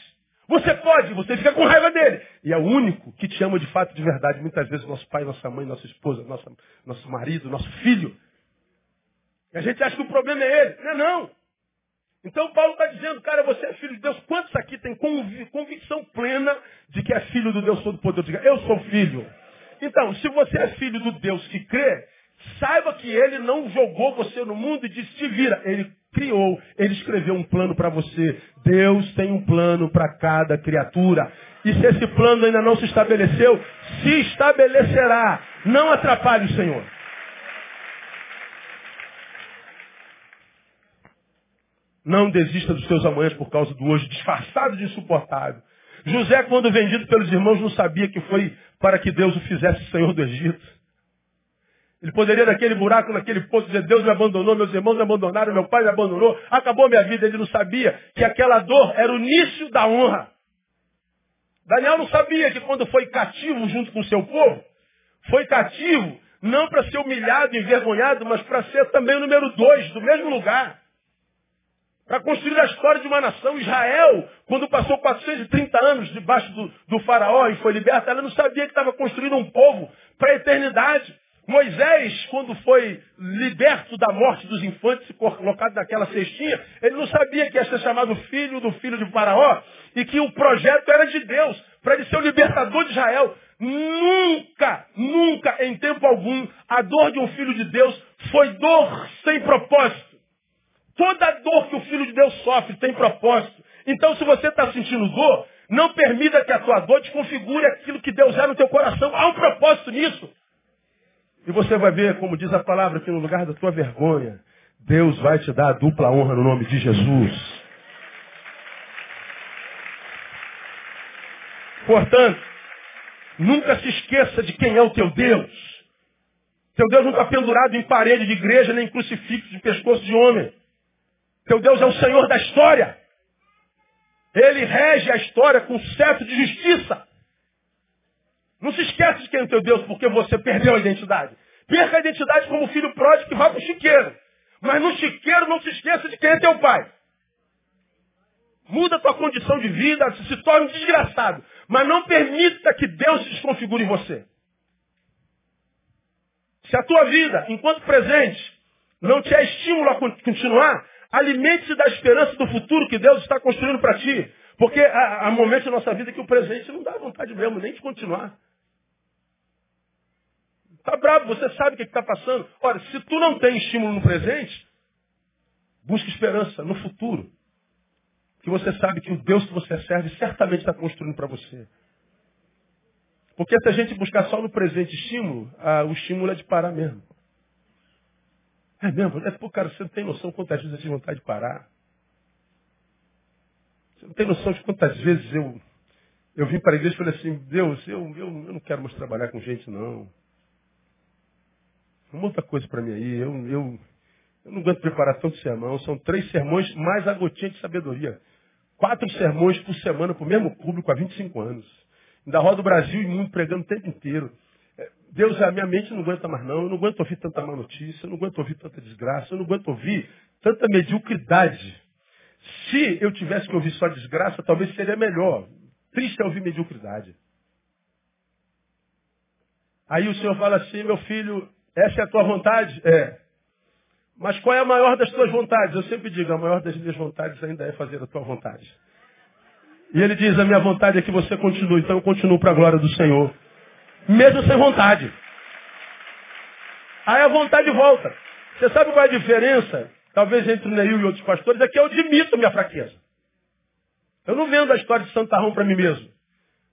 Você pode, você fica com raiva dele. E é o único que te ama de fato de verdade. Muitas vezes nosso pai, nossa mãe, nossa esposa, nossa, nosso marido, nosso filho. E a gente acha que o problema é ele. Não é não. Então Paulo está dizendo, cara, você é filho de Deus. Quantos aqui têm convicção plena de que é filho do Deus Todo-Poderoso? Diga, eu sou filho. Então, se você é filho do Deus que crê, saiba que ele não jogou você no mundo e disse, te vira. Ele criou, ele escreveu um plano para você. Deus tem um plano para cada criatura. E se esse plano ainda não se estabeleceu, se estabelecerá. Não atrapalhe o Senhor. Não desista dos seus amanhãs por causa do hoje, disfarçado de insuportável. José, quando vendido pelos irmãos, não sabia que foi para que Deus o fizesse Senhor do Egito. Ele poderia naquele buraco, naquele poço, dizer, Deus me abandonou, meus irmãos me abandonaram, meu pai me abandonou, acabou minha vida. Ele não sabia que aquela dor era o início da honra. Daniel não sabia que quando foi cativo junto com seu povo, foi cativo não para ser humilhado, envergonhado, mas para ser também o número dois do mesmo lugar. Para construir a história de uma nação. Israel, quando passou 430 anos debaixo do, do faraó e foi liberta, ela não sabia que estava construindo um povo para a eternidade. Moisés, quando foi liberto da morte dos infantes e colocado naquela cestinha, ele não sabia que ia ser chamado filho do filho de Faraó e que o projeto era de Deus, para ele ser o libertador de Israel. Nunca, nunca, em tempo algum, a dor de um filho de Deus foi dor sem propósito. Toda dor que o filho de Deus sofre tem propósito. Então, se você está sentindo dor, não permita que a tua dor desconfigure aquilo que Deus é no teu coração. Há um propósito nisso. E você vai ver, como diz a palavra, que no lugar da tua vergonha, Deus vai te dar a dupla honra no nome de Jesus. Portanto, nunca se esqueça de quem é o teu Deus. Teu Deus não está pendurado em parede de igreja, nem em crucifixo de pescoço de homem. Teu Deus é o Senhor da história. Ele rege a história com certo de justiça. Não se esquece de quem é o teu Deus, porque você perdeu a identidade. Perca a identidade como filho pródigo que vai para o chiqueiro. Mas no chiqueiro não se esqueça de quem é teu pai. Muda a tua condição de vida, se torne desgraçado. Mas não permita que Deus se desconfigure em você. Se a tua vida, enquanto presente, não te é estímulo a continuar, alimente-se da esperança do futuro que Deus está construindo para ti. Porque há, há momentos na nossa vida que o presente não dá vontade mesmo nem de continuar. Está bravo, você sabe o que está passando. Ora, se tu não tem estímulo no presente, busque esperança no futuro. Que você sabe que o Deus que você serve certamente está construindo para você. Porque se a gente buscar só no presente estímulo, ah, o estímulo é de parar mesmo. É mesmo? É, pô, cara, você não tem noção quantas vezes eu tive vontade de parar. Você não tem noção de quantas vezes eu, eu vim para a igreja e falei assim, Deus, eu, eu, eu não quero mais trabalhar com gente, não. Outra coisa para mim aí, eu, eu, eu não aguento preparar tanto sermão. São três sermões mais a gotinha de sabedoria. Quatro sermões por semana para o mesmo público há 25 anos. Ainda roda o Brasil e o mundo pregando o tempo inteiro. É, Deus, a minha mente não aguenta mais não. Eu não aguento ouvir tanta má notícia. Eu não aguento ouvir tanta desgraça. Eu não aguento ouvir tanta mediocridade. Se eu tivesse que ouvir só desgraça, talvez seria melhor. Triste é ouvir mediocridade. Aí o Senhor fala assim, meu filho, essa é a tua vontade? É. Mas qual é a maior das tuas vontades? Eu sempre digo, a maior das minhas vontades ainda é fazer a tua vontade. E ele diz, a minha vontade é que você continue, então eu continuo para a glória do Senhor. Mesmo sem vontade. Aí a vontade volta. Você sabe qual é a diferença, talvez entre o Neil e outros pastores, é que eu admito minha fraqueza. Eu não vendo a história de Santarrão para mim mesmo.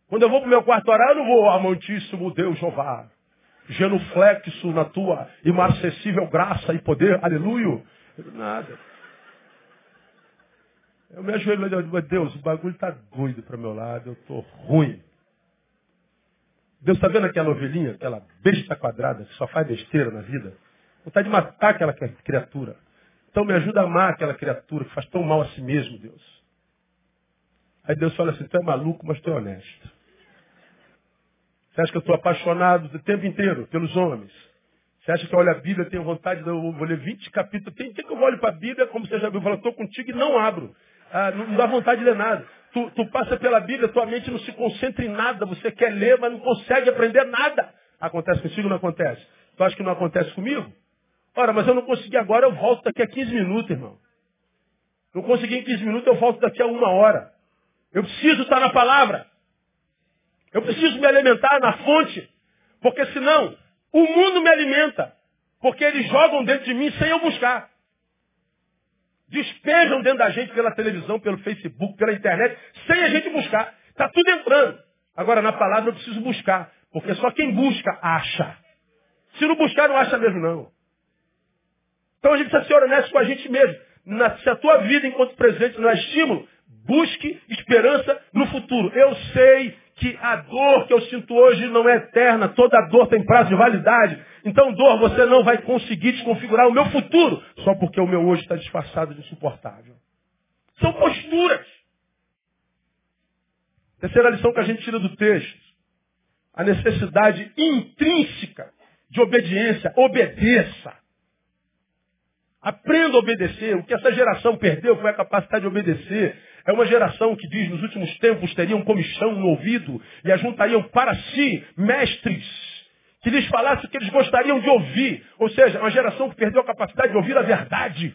Quando eu vou para o meu quarto orar, eu não vou, amantíssimo Deus Jeová, genuflexo na tua imarcessível graça e poder, aleluia. Nada. Eu me ajoelho e digo, Deus, o bagulho está doido para meu lado, eu estou ruim. Deus está vendo aquela ovelhinha, aquela besta quadrada que só faz besteira na vida? Vontade de matar aquela criatura. Então me ajuda a amar aquela criatura que faz tão mal a si mesmo, Deus. Aí Deus fala assim, tu é maluco, mas tu é honesto. Você acha que eu estou apaixonado o tempo inteiro pelos homens? Você acha que eu olho a Bíblia, tenho vontade de eu ler 20 capítulos? Tem que eu olho para a Bíblia, como você já viu, fala, estou contigo e não abro. Ah, não, dá vontade de ler nada. Tu, tu, passa pela Bíblia, tua mente não se concentra em nada. Você quer ler, mas não consegue aprender nada. Acontece contigo ou não acontece? Tu acha que não acontece comigo? Ora, mas eu não consegui agora, eu volto daqui a 15 minutos, irmão. Não consegui em 15 minutos, eu volto daqui a uma hora. Eu preciso estar na palavra. Eu preciso me alimentar na fonte. Porque senão, o mundo me alimenta. Porque eles jogam dentro de mim sem eu buscar despejam dentro da gente pela televisão, pelo Facebook, pela internet, sem a gente buscar. Está tudo entrando. Agora, na palavra eu preciso buscar. Porque só quem busca, acha. Se não buscar, não acha mesmo, não. Então a gente precisa ser honesto com a gente mesmo. Na, se a tua vida enquanto presente não é estímulo, busque esperança no futuro. Eu sei que a dor que eu sinto hoje não é eterna, toda dor tem prazo de validade. Então, dor, você não vai conseguir desconfigurar o meu futuro, só porque o meu hoje está disfarçado de insuportável. São posturas. Terceira lição que a gente tira do texto. A necessidade intrínseca de obediência. Obedeça. Aprenda a obedecer. O que essa geração perdeu foi a capacidade de obedecer. É uma geração que diz, nos últimos tempos teriam comichão no ouvido e ajuntariam para si mestres que lhes falassem o que eles gostariam de ouvir. Ou seja, uma geração que perdeu a capacidade de ouvir a verdade.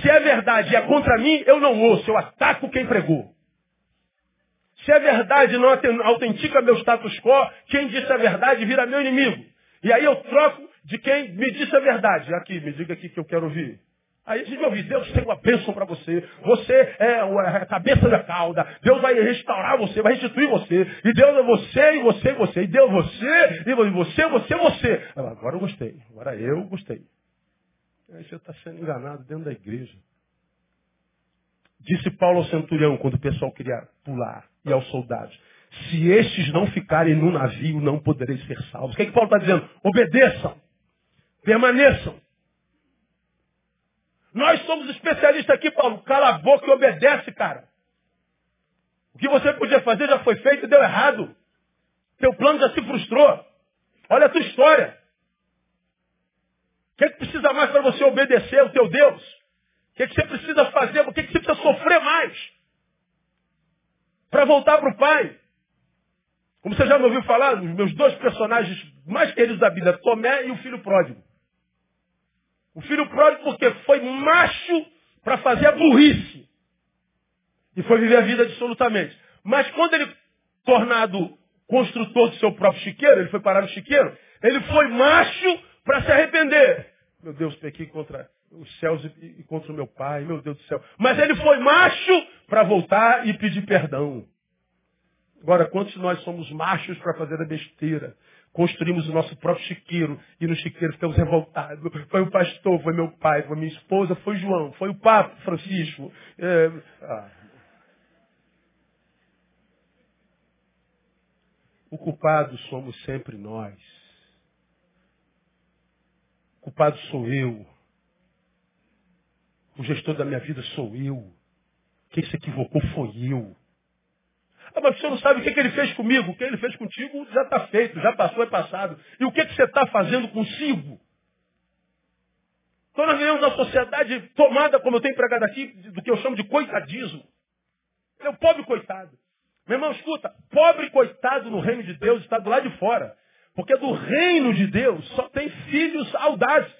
Se é verdade e é contra mim, eu não ouço, eu ataco quem pregou. Se é verdade não autentica meu status quo, quem disse a verdade vira meu inimigo. E aí eu troco de quem me disse a verdade. Aqui, me diga aqui que eu quero ouvir. Aí a gente vai ouvir, Deus tem uma bênção para você. Você é, é a cabeça da cauda. Deus vai restaurar você, vai restituir você. E Deus é você, e você, e você. E Deus você, e você, você, você. Agora eu gostei. Agora eu gostei. Aí você está sendo enganado dentro da igreja. Disse Paulo ao centurião, quando o pessoal queria pular, e aos soldados. Se estes não ficarem no navio, não podereis ser salvos. O que, é que Paulo está dizendo? Obedeçam. Permaneçam. Nós somos especialistas aqui, Paulo. Cala a boca e obedece, cara. O que você podia fazer já foi feito e deu errado. Teu plano já se frustrou. Olha a tua história. O que, é que precisa mais para você obedecer ao teu Deus? O que, é que você precisa fazer? O que, é que você precisa sofrer mais? Para voltar para o Pai. Como você já me ouviu falar, os meus dois personagens mais queridos da Bíblia, Tomé e o filho pródigo. O filho pródigo porque foi macho para fazer a burrice. E foi viver a vida absolutamente. Mas quando ele, tornado construtor do seu próprio chiqueiro, ele foi parar no chiqueiro, ele foi macho para se arrepender. Meu Deus, pequei contra os céus e contra o meu pai, meu Deus do céu. Mas ele foi macho para voltar e pedir perdão. Agora, quantos de nós somos machos para fazer a besteira? Construímos o nosso próprio chiqueiro e no chiqueiro ficamos revoltados. Foi o pastor, foi meu pai, foi minha esposa, foi João, foi o Papa Francisco. É... Ah. O culpado somos sempre nós. O culpado sou eu. O gestor da minha vida sou eu. Quem se equivocou foi eu. Ah, mas você não sabe o que, que ele fez comigo. O que ele fez contigo já está feito, já passou, é passado. E o que, que você está fazendo consigo? Então nós vivemos uma sociedade tomada, como eu tenho pregado aqui, do que eu chamo de coitadismo. Ele é o pobre coitado. Meu irmão, escuta, pobre coitado no reino de Deus está do lado de fora. Porque do reino de Deus só tem filhos audazes.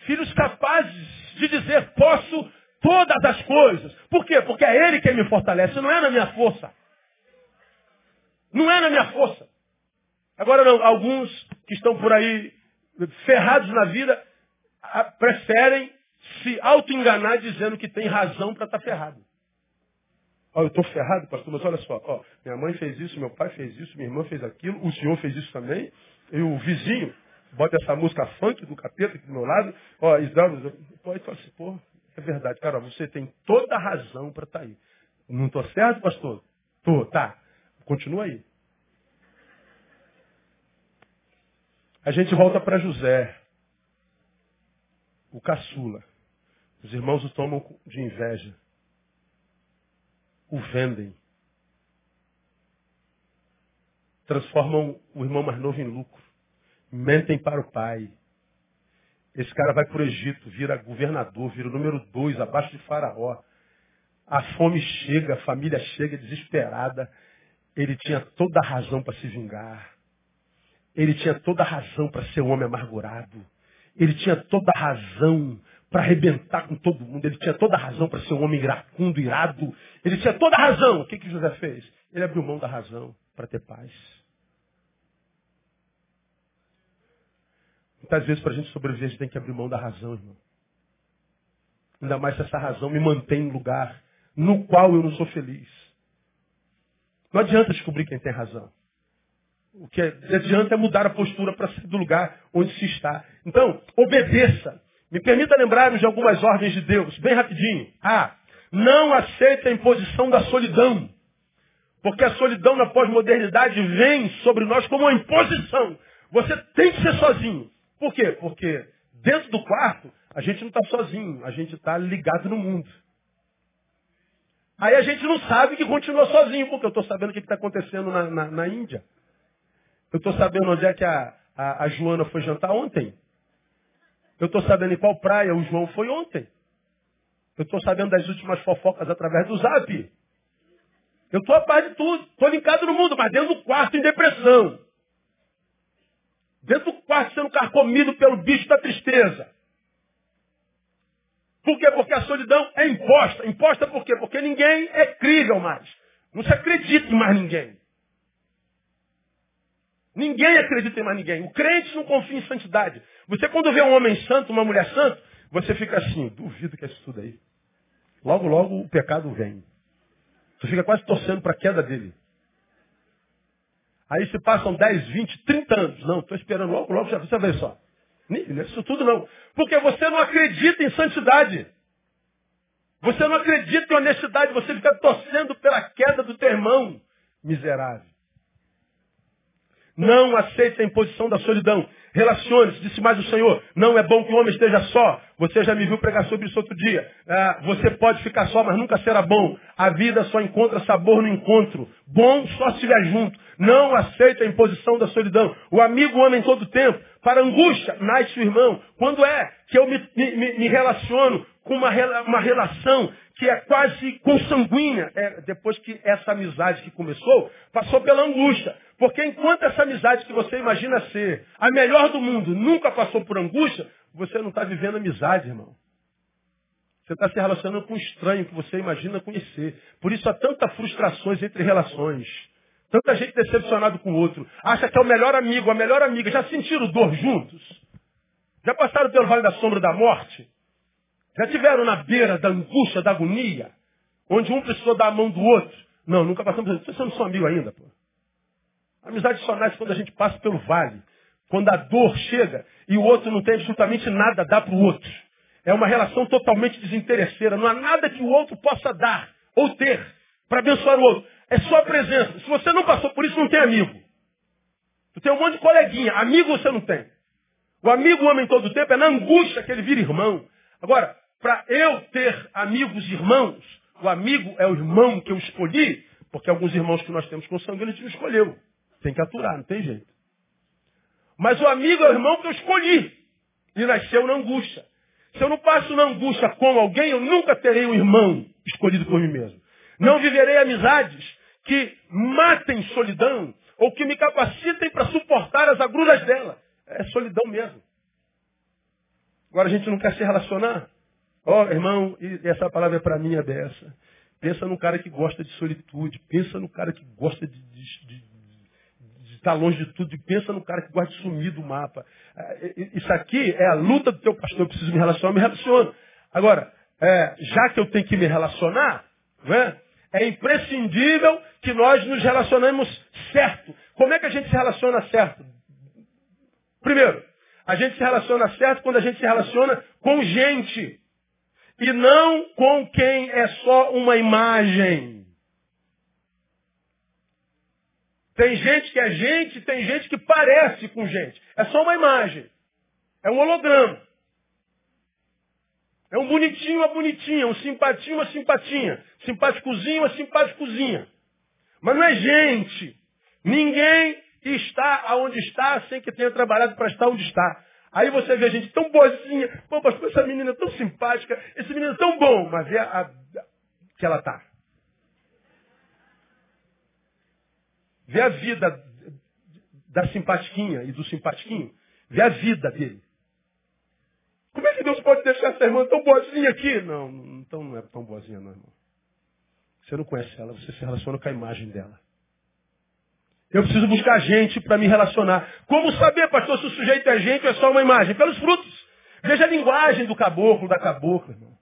Filhos capazes de dizer, posso todas as coisas. Por quê? Porque é Ele quem me fortalece, não é na minha força. Não é na minha força. Agora, não, alguns que estão por aí ferrados na vida preferem se auto-enganar dizendo que tem razão para estar tá ferrado. Ó, eu estou ferrado, pastor, mas olha só, ó, minha mãe fez isso, meu pai fez isso, minha irmã fez aquilo, o senhor fez isso também, e o vizinho bota essa música funk do capeta aqui do meu lado, ó, Isdalvo, pode falar assim, pô, é verdade, cara, você tem toda a razão para estar tá aí. Não estou certo, pastor? Tô, tá. Continua aí. A gente volta para José, o caçula. Os irmãos o tomam de inveja. O vendem. Transformam o irmão mais novo em lucro. Mentem para o pai. Esse cara vai para o Egito, vira governador, vira o número dois, abaixo de Faraó. A fome chega, a família chega desesperada. Ele tinha toda a razão para se vingar. Ele tinha toda a razão para ser um homem amargurado. Ele tinha toda a razão para arrebentar com todo mundo. Ele tinha toda a razão para ser um homem iracundo, irado. Ele tinha toda a razão. O que, que José fez? Ele abriu mão da razão para ter paz. Muitas vezes, para a gente sobreviver, a gente tem que abrir mão da razão, irmão. Ainda mais se essa razão me mantém no lugar no qual eu não sou feliz. Não adianta descobrir quem tem razão. O que adianta é mudar a postura para do lugar onde se está. Então, obedeça. Me permita lembrar-nos de algumas ordens de Deus, bem rapidinho. Ah, não aceite a imposição da solidão. Porque a solidão na pós-modernidade vem sobre nós como uma imposição. Você tem que ser sozinho. Por quê? Porque dentro do quarto, a gente não está sozinho, a gente está ligado no mundo. Aí a gente não sabe que continua sozinho, porque eu estou sabendo o que está acontecendo na, na, na, Índia. Eu estou sabendo onde é que a, a, a Joana foi jantar ontem. Eu estou sabendo em qual praia o João foi ontem. Eu estou sabendo das últimas fofocas através do zap. Eu estou a par de tudo. Estou linkado no mundo, mas dentro do quarto em depressão. Dentro do quarto sendo carcomido pelo bicho da tristeza. Por quê? Porque a solidão é imposta. Imposta por quê? Porque ninguém é crível mais. Não se acredita em mais ninguém. Ninguém acredita em mais ninguém. O crente não confia em santidade. Você quando vê um homem santo, uma mulher santa, você fica assim, duvido que é isso tudo aí. Logo, logo o pecado vem. Você fica quase torcendo para a queda dele. Aí se passam 10, 20, 30 anos. Não, estou esperando logo, logo, já você vê só. Isso tudo não. Porque você não acredita em santidade. Você não acredita em honestidade. Você fica torcendo pela queda do teu irmão miserável. Não aceite a imposição da solidão. Relacione-se, disse mais o Senhor. Não é bom que o homem esteja só. Você já me viu pregar sobre isso outro dia. Ah, você pode ficar só, mas nunca será bom. A vida só encontra sabor no encontro. Bom só se estiver junto. Não aceite a imposição da solidão. O amigo ama em todo tempo. Para angústia, nasce o irmão. Quando é que eu me, me, me relaciono com uma, uma relação que é quase consanguínea, é, depois que essa amizade que começou, passou pela angústia. Porque enquanto essa amizade que você imagina ser a melhor do mundo nunca passou por angústia, você não está vivendo amizade, irmão. Você está se relacionando com um estranho que você imagina conhecer. Por isso há tantas frustrações entre relações. Tanta gente decepcionada com o outro. Acha que é o melhor amigo, a melhor amiga. Já sentiram dor juntos? Já passaram pelo vale da sombra da morte? Já tiveram na beira da angústia, da agonia? Onde um precisou dar a mão do outro? Não, nunca passamos. Vocês não são amigos ainda, pô. Amizade só nasce quando a gente passa pelo vale. Quando a dor chega e o outro não tem absolutamente nada a dar para o outro. É uma relação totalmente desinteresseira. Não há nada que o outro possa dar ou ter para abençoar o outro. É só presença. Se você não passou por isso, não tem amigo. Tu tem um monte de coleguinha. Amigo você não tem. O amigo ama em todo o tempo, é na angústia que ele vira irmão. Agora, para eu ter amigos irmãos, o amigo é o irmão que eu escolhi, porque alguns irmãos que nós temos com sangue, gente não escolheu. Tem que aturar, não tem jeito. Mas o amigo é o irmão que eu escolhi. E nasceu na angústia. Se eu não passo na angústia com alguém, eu nunca terei um irmão escolhido por mim mesmo. Não viverei amizades que matem solidão ou que me capacitem para suportar as agruras dela. É solidão mesmo. Agora a gente não quer se relacionar. Ó, oh, irmão, e essa palavra é para mim, é dessa. Pensa no cara que gosta de solitude. Pensa no cara que gosta de, de, de, de estar longe de tudo. Pensa no cara que gosta de sumir do mapa. É, isso aqui é a luta do teu pastor. Eu preciso me relacionar, eu me relaciono. Agora, é, já que eu tenho que me relacionar, né, é imprescindível que nós nos relacionemos certo. Como é que a gente se relaciona certo? Primeiro, a gente se relaciona certo quando a gente se relaciona com gente e não com quem é só uma imagem. Tem gente que é gente, tem gente que parece com gente. É só uma imagem. É um holograma. É um bonitinho, uma bonitinha, um simpatinho, uma simpatinha. Simpáticozinho, uma simpáticozinha. Mas não é gente. Ninguém está aonde está sem que tenha trabalhado para estar onde está. Aí você vê gente tão boazinha, pô, pastor, essa menina é tão simpática, esse menino é tão bom, mas vê a, a, que ela tá. Vê a vida da simpatiquinha e do simpatiquinho. Vê a vida dele. Como é que Deus pode deixar essa irmã tão boazinha aqui? Não, então não é tão boazinha não, irmão. Você não conhece ela, você se relaciona com a imagem dela. Eu preciso buscar gente para me relacionar. Como saber, pastor, se o sujeito é gente ou é só uma imagem? Pelos frutos. Veja a linguagem do caboclo, da cabocla, irmão.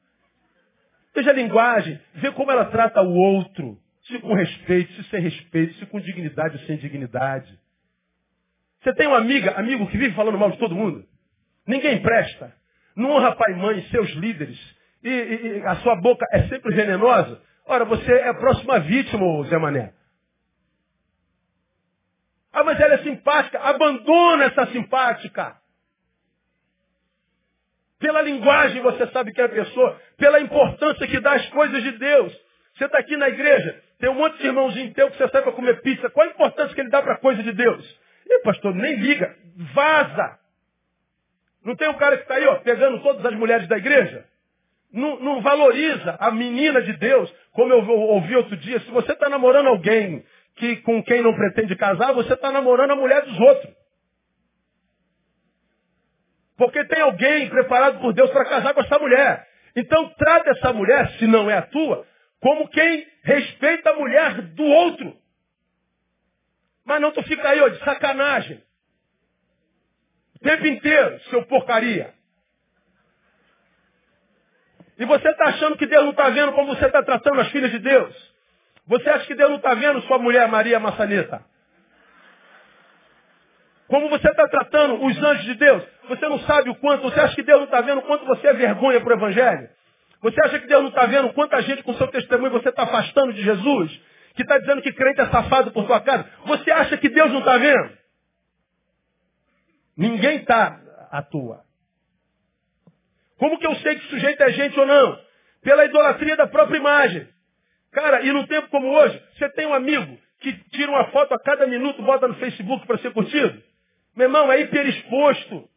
Veja a linguagem, vê como ela trata o outro. Se com respeito, se sem respeito, se com dignidade ou sem dignidade. Você tem uma amiga, amigo que vive falando mal de todo mundo? Ninguém presta. Não honra pai e mãe, seus líderes. E, e, e, a sua boca é sempre venenosa. Ora, você é a próxima vítima, Zé Mané. Ah, mas ela é simpática. Abandona essa simpática. Pela linguagem você sabe que é a pessoa, pela importância que dá às coisas de Deus. Você está aqui na igreja, tem um monte de irmãozinho teu que você sai para comer pizza. Qual a importância que ele dá para a coisa de Deus? E pastor, nem liga, vaza. Não tem um cara que está aí, ó, pegando todas as mulheres da igreja? Não, não, valoriza a menina de Deus, como eu ouvi outro dia. Se você está namorando alguém que com quem não pretende casar, você está namorando a mulher dos outros. Porque tem alguém preparado por Deus para casar com essa mulher. Então trata essa mulher, se não é a tua, como quem respeita a mulher do outro. Mas não tu fica aí, ó, de sacanagem. Tempo inteiro, seu porcaria. E você está achando que Deus não está vendo como você está tratando as filhas de Deus. Você acha que Deus não está vendo sua mulher Maria Maçaneta? Como você está tratando os anjos de Deus? Você não sabe o quanto, você acha que Deus não está vendo o quanto você é vergonha para o Evangelho? Você acha que Deus não está vendo quanta gente com seu testemunho você está afastando de Jesus? Que está dizendo que crente é safado por sua casa? Você acha que Deus não está vendo? Ninguém está à toa. Como que eu sei que o sujeito é gente ou não? Pela idolatria da própria imagem. Cara, e num tempo como hoje, você tem um amigo que tira uma foto a cada minuto, bota no Facebook para ser curtido? Meu irmão, é hiperexposto.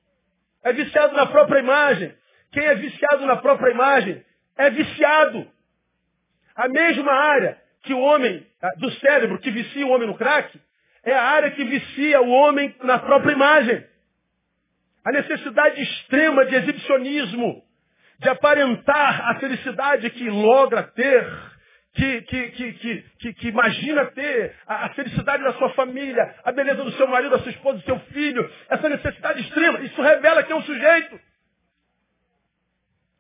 É viciado na própria imagem. Quem é viciado na própria imagem é viciado. A mesma área que o homem, ah, do cérebro, que vicia o homem no crack, é a área que vicia o homem na própria imagem. A necessidade extrema de exibicionismo, de aparentar a felicidade que logra ter, que, que, que, que, imagina ter a, felicidade da sua família, a beleza do seu marido, da sua esposa, do seu filho, essa necessidade extrema, isso revela que é um sujeito.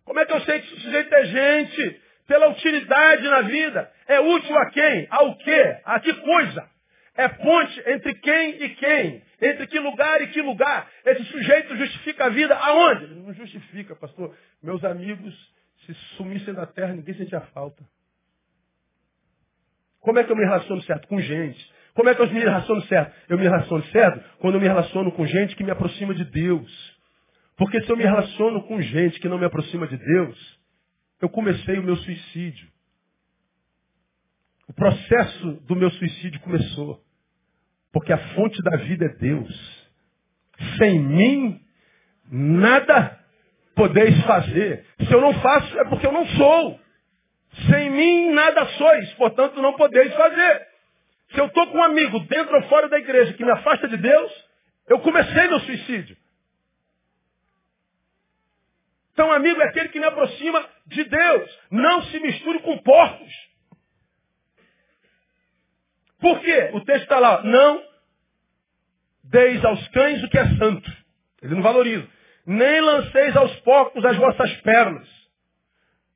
Como é que eu sei que esse sujeito é gente? Pela utilidade na vida. É útil a quem? Ao quê? A que coisa? É ponte entre quem e quem. Entre que lugar e que lugar. Esse sujeito justifica a vida aonde? Ele não justifica, pastor. Meus amigos, se sumissem da terra, ninguém sentia falta. Como é que eu me relaciono certo? Com gente. Como é que eu me relaciono certo? Eu me relaciono certo quando eu me relaciono com gente que me aproxima de Deus. Porque se eu me relaciono com gente que não me aproxima de Deus, eu comecei o meu suicídio. O processo do meu suicídio começou. Porque a fonte da vida é Deus. Sem mim, nada podeis fazer. Se eu não faço, é porque eu não sou. Sem mim, nada sois. Portanto, não podeis fazer. Se eu estou com um amigo dentro ou fora da igreja que me afasta de Deus, eu comecei meu suicídio. Então, amigo é aquele que me aproxima de Deus. Não se misture com porcos. Por quê? O texto está lá. Não deis aos cães o que é santo. Ele não valoriza. Nem lanceis aos porcos as vossas pérolas.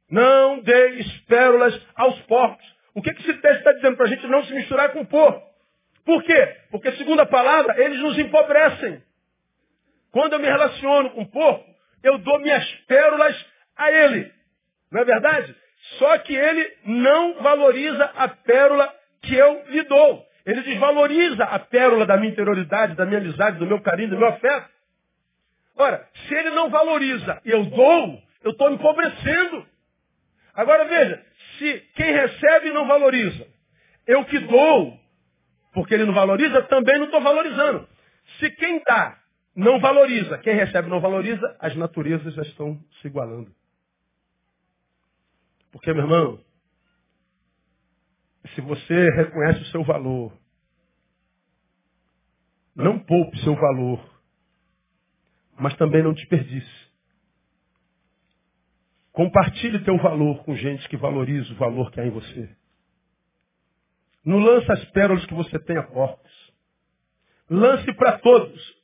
Não deis pérolas aos porcos. O que, que esse texto está dizendo para a gente não se misturar com o porco? Por quê? Porque, segundo a palavra, eles nos empobrecem. Quando eu me relaciono com o porco, eu dou minhas pérolas a ele. Não é verdade? Só que ele não valoriza a pérola que eu lhe dou. Ele desvaloriza a pérola da minha interioridade, da minha amizade, do meu carinho, do meu afeto. Ora, se ele não valoriza eu dou, eu estou empobrecendo. Agora veja, se quem recebe não valoriza, eu que dou, porque ele não valoriza, também não estou valorizando. Se quem dá não valoriza. Quem recebe não valoriza, as naturezas já estão se igualando. Porque, meu irmão, se você reconhece o seu valor, não poupe seu valor, mas também não desperdice. Compartilhe teu valor com gente que valoriza o valor que há em você. Não lance as pérolas que você tem a porcos. Lance para todos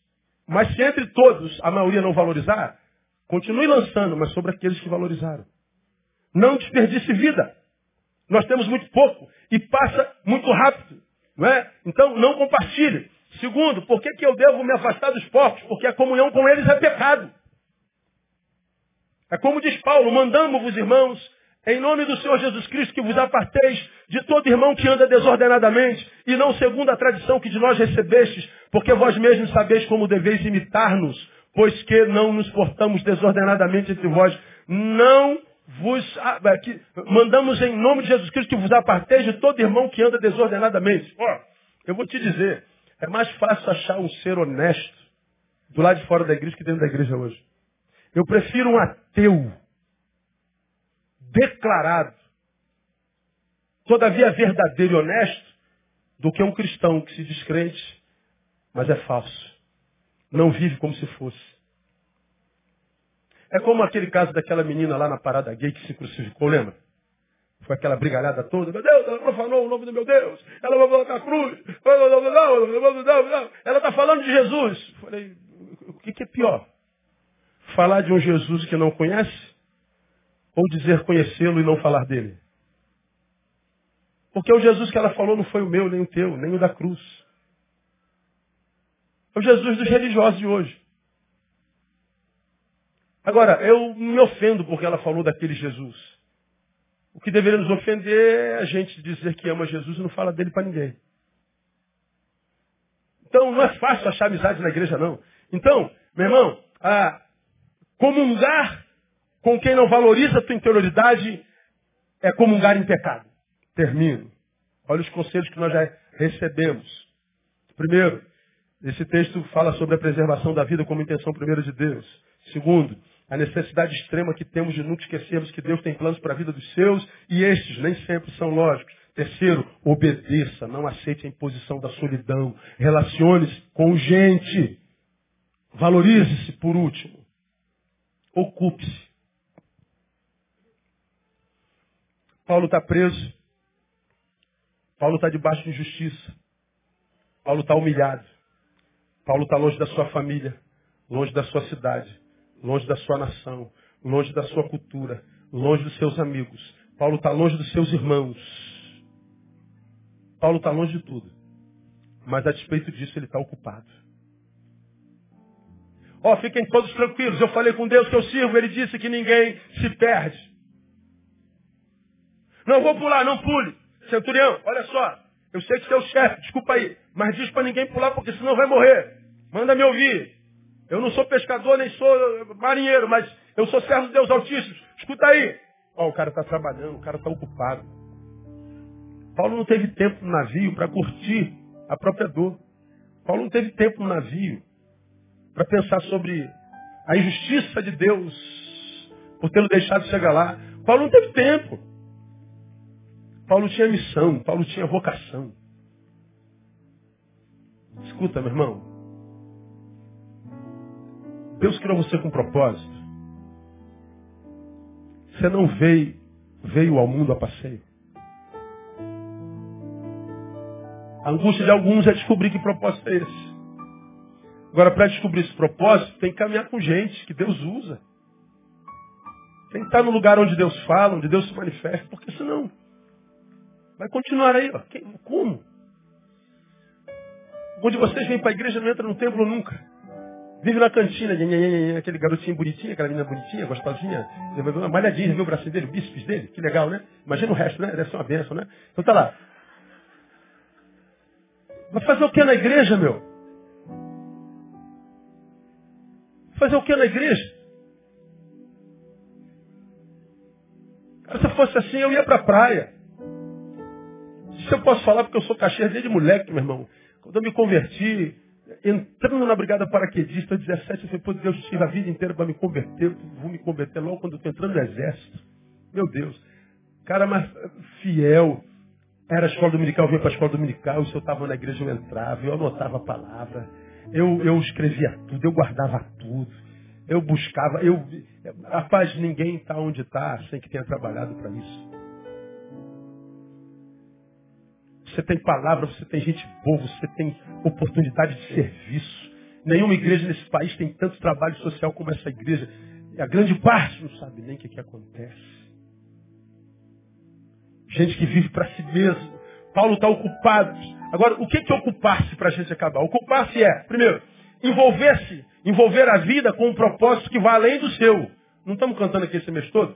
mas se entre todos a maioria não valorizar, continue lançando, mas sobre aqueles que valorizaram. Não desperdice vida. Nós temos muito pouco e passa muito rápido. Não é? Então não compartilhe. Segundo, por que, que eu devo me afastar dos porcos? Porque a comunhão com eles é pecado. É como diz Paulo, mandamos-vos, irmãos, em nome do Senhor Jesus Cristo, que vos aparteis de todo irmão que anda desordenadamente, e não segundo a tradição que de nós recebestes, porque vós mesmos sabeis como deveis imitar-nos, pois que não nos portamos desordenadamente entre vós. Não vos que, mandamos em nome de Jesus Cristo que vos aparteis de todo irmão que anda desordenadamente. Ó, eu vou te dizer, é mais fácil achar um ser honesto do lado de fora da igreja que dentro da igreja hoje. Eu prefiro um ateu declarado, todavia verdadeiro e honesto, do que um cristão que se descrente, mas é falso. Não vive como se fosse. É como aquele caso daquela menina lá na parada gay que se crucificou, lembra? Foi aquela brigalhada toda. Meu Deus, ela profanou o nome do meu Deus. Ela vai colocar a cruz. Ela está falando de Jesus. Falei, o que é pior? Falar de um Jesus que não conhece? Ou dizer conhecê-lo e não falar dele? Porque o Jesus que ela falou não foi o meu, nem o teu, nem o da cruz. É o Jesus dos religiosos de hoje. Agora, eu me ofendo porque ela falou daquele Jesus. O que deveria nos ofender é a gente dizer que ama Jesus e não fala dele para ninguém. Então não é fácil achar amizade na igreja, não. Então, meu irmão, ah, comungar com quem não valoriza a tua interioridade é comungar em pecado. Termino. Olha os conselhos que nós já recebemos. Primeiro, esse texto fala sobre a preservação da vida como intenção primeira de Deus. Segundo, a necessidade extrema que temos de nunca esquecermos que Deus tem planos para a vida dos seus e estes nem sempre são lógicos. Terceiro, obedeça, não aceite a imposição da solidão. Relacione-se com gente. Valorize-se por último. Ocupe-se. Paulo está preso. Paulo está debaixo de injustiça. Paulo está humilhado. Paulo está longe da sua família, longe da sua cidade, longe da sua nação, longe da sua cultura, longe dos seus amigos. Paulo está longe dos seus irmãos. Paulo está longe de tudo. Mas a despeito disso, ele está ocupado. Ó, oh, fiquem todos tranquilos. Eu falei com Deus que eu sirvo. Ele disse que ninguém se perde. Não vou pular, não pule. Centurião, olha só. Eu sei que você é o chefe, desculpa aí. Mas diz para ninguém pular, porque senão vai morrer. Manda me ouvir. Eu não sou pescador, nem sou marinheiro, mas eu sou servo de Deus Altíssimo. Escuta aí. Ó, o cara está trabalhando, o cara está ocupado. Paulo não teve tempo no navio para curtir a própria dor. Paulo não teve tempo no navio para pensar sobre a injustiça de Deus por tê-lo deixado chegar lá. Paulo não teve tempo. Paulo tinha missão, Paulo tinha vocação. Escuta, meu irmão. Deus criou você com propósito. Você não veio, veio ao mundo a passeio. A angústia de alguns é descobrir que propósito é esse. Agora, para descobrir esse propósito, tem que caminhar com gente que Deus usa. Tem que estar no lugar onde Deus fala, onde Deus se manifesta, porque senão vai continuar aí. Ó. Como? Onde vocês vêm para a igreja não entra no templo nunca. Vive na cantina, aquele garotinho bonitinho, aquela menina bonitinha, gostosinha, malhadinha, viu o bracinho dele, o bíceps dele, que legal, né? Imagina o resto, né? Deve ser uma benção, né? Então tá lá. Vai fazer o que na igreja, meu? Fazer o que na igreja? se eu fosse assim, eu ia pra praia. Isso eu posso falar porque eu sou caixeiro desde moleque, meu irmão. Quando eu me converti, entrando na brigada paraquedista, 17, eu falei, pô, Deus, tive a vida inteira para me converter, vou me converter logo quando estou entrando no exército. Meu Deus. Cara mais fiel, era a escola dominical, eu vinha para a escola dominical, se eu estava na igreja eu entrava, eu anotava a palavra, eu, eu escrevia tudo, eu guardava tudo, eu buscava, eu. Rapaz, ninguém está onde está sem que tenha trabalhado para isso. Você tem palavra, você tem gente boa, você tem oportunidade de serviço. Nenhuma igreja nesse país tem tanto trabalho social como essa igreja. E a grande parte não sabe nem o que, que acontece. Gente que vive para si mesmo. Paulo está ocupado. Agora, o que, que é ocupar-se para a gente acabar? Ocupar-se é, primeiro, envolver-se, envolver a vida com um propósito que vai além do seu. Não estamos cantando aqui esse mês todo?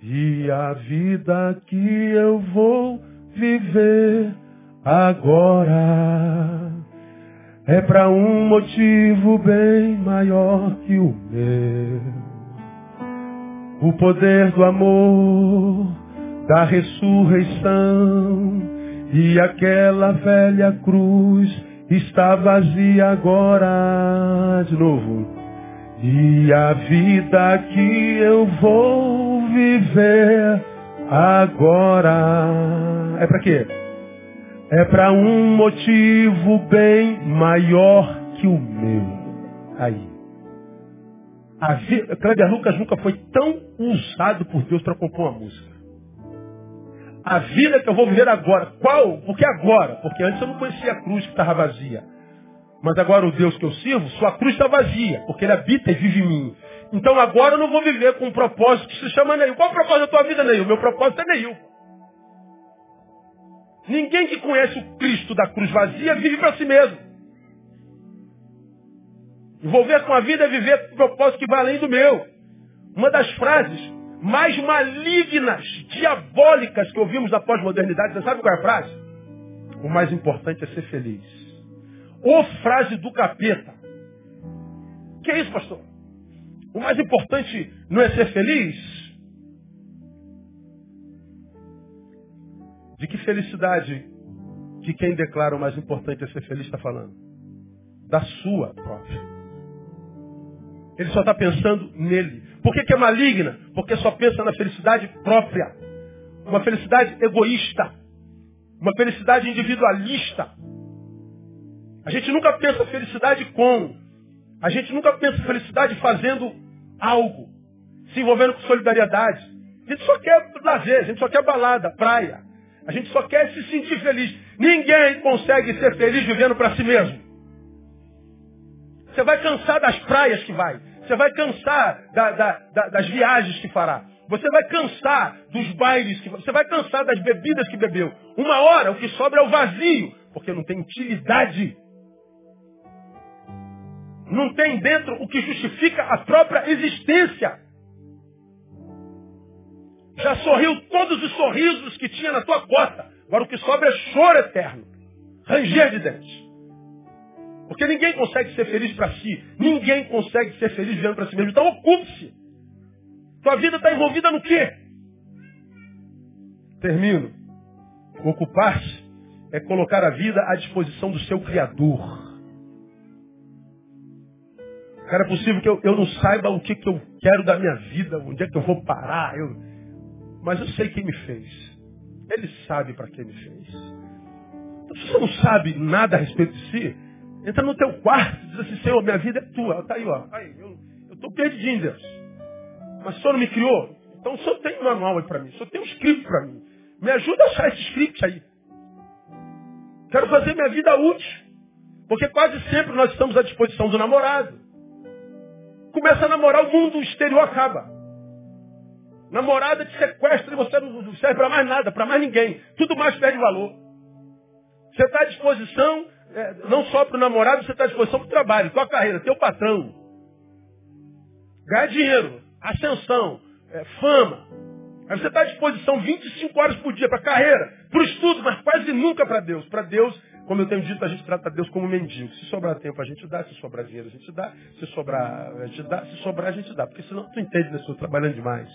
E a vida que eu vou viver agora é para um motivo bem maior que o meu. O poder do amor da ressurreição e aquela velha cruz está vazia agora de novo. E a vida que eu vou viver agora é para quê? É para um motivo bem maior que o meu. Aí. A vida, Cléber Lucas nunca foi tão usado por Deus para compor uma música a vida que eu vou viver agora. Qual? Por que agora? Porque antes eu não conhecia a cruz que estava vazia. Mas agora o Deus que eu sirvo, sua cruz está vazia, porque ele habita e vive em mim. Então agora eu não vou viver com um propósito que se chama Neil. Qual é o propósito da tua vida, Neil? Meu propósito é Neil. Ninguém que conhece o Cristo da cruz vazia vive para si mesmo. Envolver com a vida é viver com um propósito que vai além do meu. Uma das frases mais malignas, diabólicas que ouvimos da pós-modernidade. Você sabe qual é a frase? O mais importante é ser feliz. Ou frase do capeta. que é isso, pastor? O mais importante não é ser feliz? De que felicidade que quem declara o mais importante é ser feliz está falando? Da sua própria. Ele só está pensando nele. Por que, que é maligna? Porque só pensa na felicidade própria. Uma felicidade egoísta. Uma felicidade individualista. A gente nunca pensa felicidade com. A gente nunca pensa felicidade fazendo algo, se envolvendo com solidariedade. A gente só quer lazer, a gente só quer balada, praia. A gente só quer se sentir feliz. Ninguém consegue ser feliz vivendo para si mesmo. Você vai cansar das praias que vai. Você vai cansar da, da, da, das viagens que fará. Você vai cansar dos bailes que você vai cansar das bebidas que bebeu. Uma hora o que sobra é o vazio, porque não tem utilidade não tem dentro o que justifica a própria existência. Já sorriu todos os sorrisos que tinha na tua cota. Agora o que sobra é choro eterno. Ranger de dentes. Porque ninguém consegue ser feliz para si. Ninguém consegue ser feliz vivendo para si mesmo. Então ocupe-se. Tua vida está envolvida no quê? Termino. Ocupar-se é colocar a vida à disposição do seu Criador. Cara, é possível que eu, eu não saiba o que, que eu quero da minha vida, onde é que eu vou parar. Eu... Mas eu sei quem me fez. Ele sabe para quem me fez. Então, se você não sabe nada a respeito de si, entra no teu quarto e diz assim, Senhor, minha vida é tua. Está aí, ó. Aí, eu estou perdidinho, Deus. Mas o Senhor não me criou? Então o Senhor tem um manual aí para mim. O Senhor tem um script para mim. Me ajuda a achar esse script aí. Quero fazer minha vida útil. Porque quase sempre nós estamos à disposição do namorado começa a namorar, o mundo exterior acaba. Namorada te sequestra e você não serve para mais nada, para mais ninguém. Tudo mais perde valor. Você está à disposição, é, não só para o namorado, você está à disposição para o trabalho, tua carreira, teu patrão. Ganhar dinheiro, ascensão, é, fama. Aí você está à disposição 25 horas por dia para carreira, para o estudo, mas quase nunca para Deus. Para Deus, como eu tenho dito, a gente trata Deus como mendigo. Se sobrar tempo, a gente dá. Se sobrar dinheiro, a gente dá. Se sobrar, a gente dá. Se sobrar, a gente dá. Porque senão tu entende, né? Estou trabalhando demais.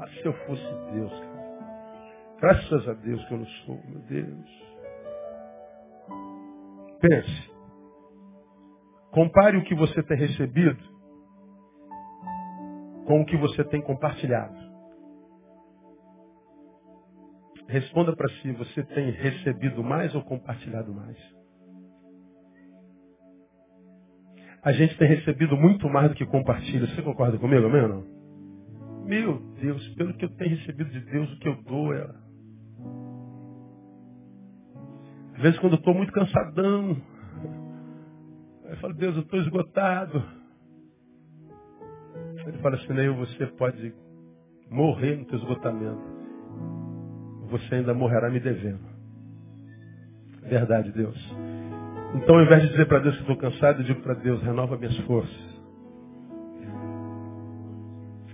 Ah, se eu fosse Deus, cara. Graças a Deus que eu não sou, meu Deus. Pense. Compare o que você tem recebido com o que você tem compartilhado. Responda para si, você tem recebido mais ou compartilhado mais? A gente tem recebido muito mais do que compartilha. Você concorda comigo, amém ou não? Meu Deus, pelo que eu tenho recebido de Deus, o que eu dou é. Às vezes quando eu estou muito cansadão, eu falo, Deus, eu estou esgotado. Ele fala assim, nem você pode morrer no teu esgotamento você ainda morrerá me devendo. Verdade, Deus. Então, ao invés de dizer para Deus que estou cansado, eu digo para Deus, renova minhas forças.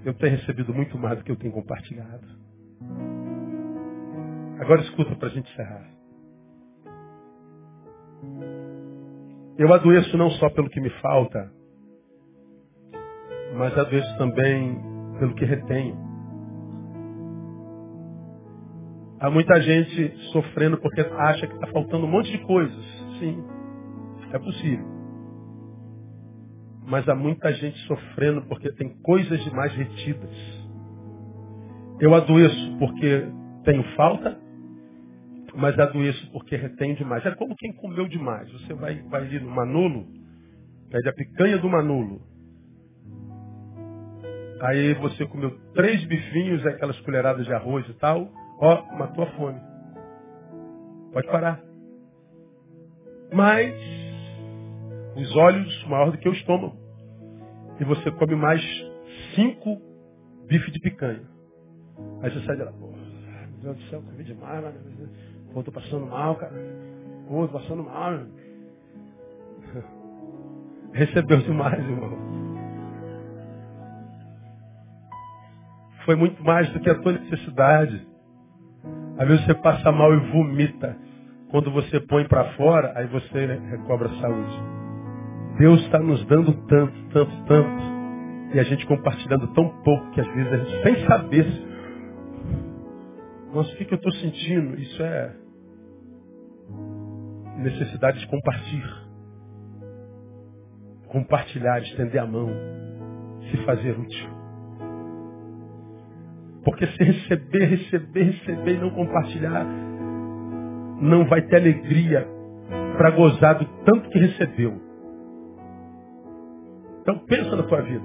Eu tenho recebido muito mais do que eu tenho compartilhado. Agora escuta para a gente encerrar. Eu adoeço não só pelo que me falta, mas adoeço também pelo que retenho. Há muita gente sofrendo porque acha que está faltando um monte de coisas. Sim, é possível. Mas há muita gente sofrendo porque tem coisas demais retidas. Eu adoeço porque tenho falta, mas adoeço porque retém demais. É como quem comeu demais. Você vai, vai ali no Manolo, pede a picanha do Manolo. Aí você comeu três bifinhos, aquelas colheradas de arroz e tal. Ó, matou a fome. Pode parar. Mas os olhos maior do que o estômago. E você come mais cinco bife de picanha. Aí você sai de lá, pô, meu Deus do céu, comi demais, mano. Pô, tô passando mal, cara. Pô, tô passando mal. Recebeu demais, irmão. Foi muito mais do que a tua necessidade. Às vezes você passa mal e vomita. Quando você põe para fora, aí você recobra a saúde. Deus está nos dando tanto, tanto, tanto. E a gente compartilhando tão pouco que às vezes a gente, sem saber, nossa, o que, que eu estou sentindo? Isso é necessidade de compartilhar. Compartilhar, estender a mão, se fazer útil. Porque se receber, receber, receber e não compartilhar, não vai ter alegria para gozar do tanto que recebeu. Então pensa na tua vida.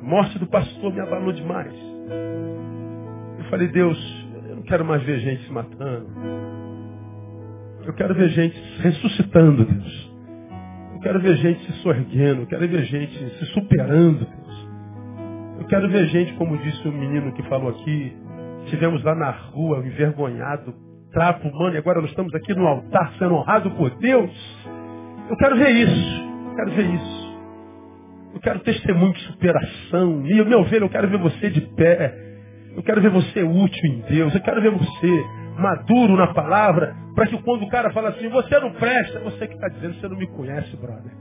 A morte do pastor me abalou demais. Eu falei, Deus, eu não quero mais ver gente se matando. Eu quero ver gente ressuscitando, Deus. Eu quero ver gente se sorguendo. Eu quero ver gente se superando, Deus. Eu quero ver gente, como disse o menino que falou aqui, estivemos lá na rua, envergonhado, trapo humano, e agora nós estamos aqui no altar sendo honrado por Deus. Eu quero ver isso. Eu quero ver isso. Eu quero testemunho de superação. E, meu velho, eu quero ver você de pé. Eu quero ver você útil em Deus. Eu quero ver você maduro na palavra, para que quando o cara fala assim, você não presta, você que está dizendo, você não me conhece, brother.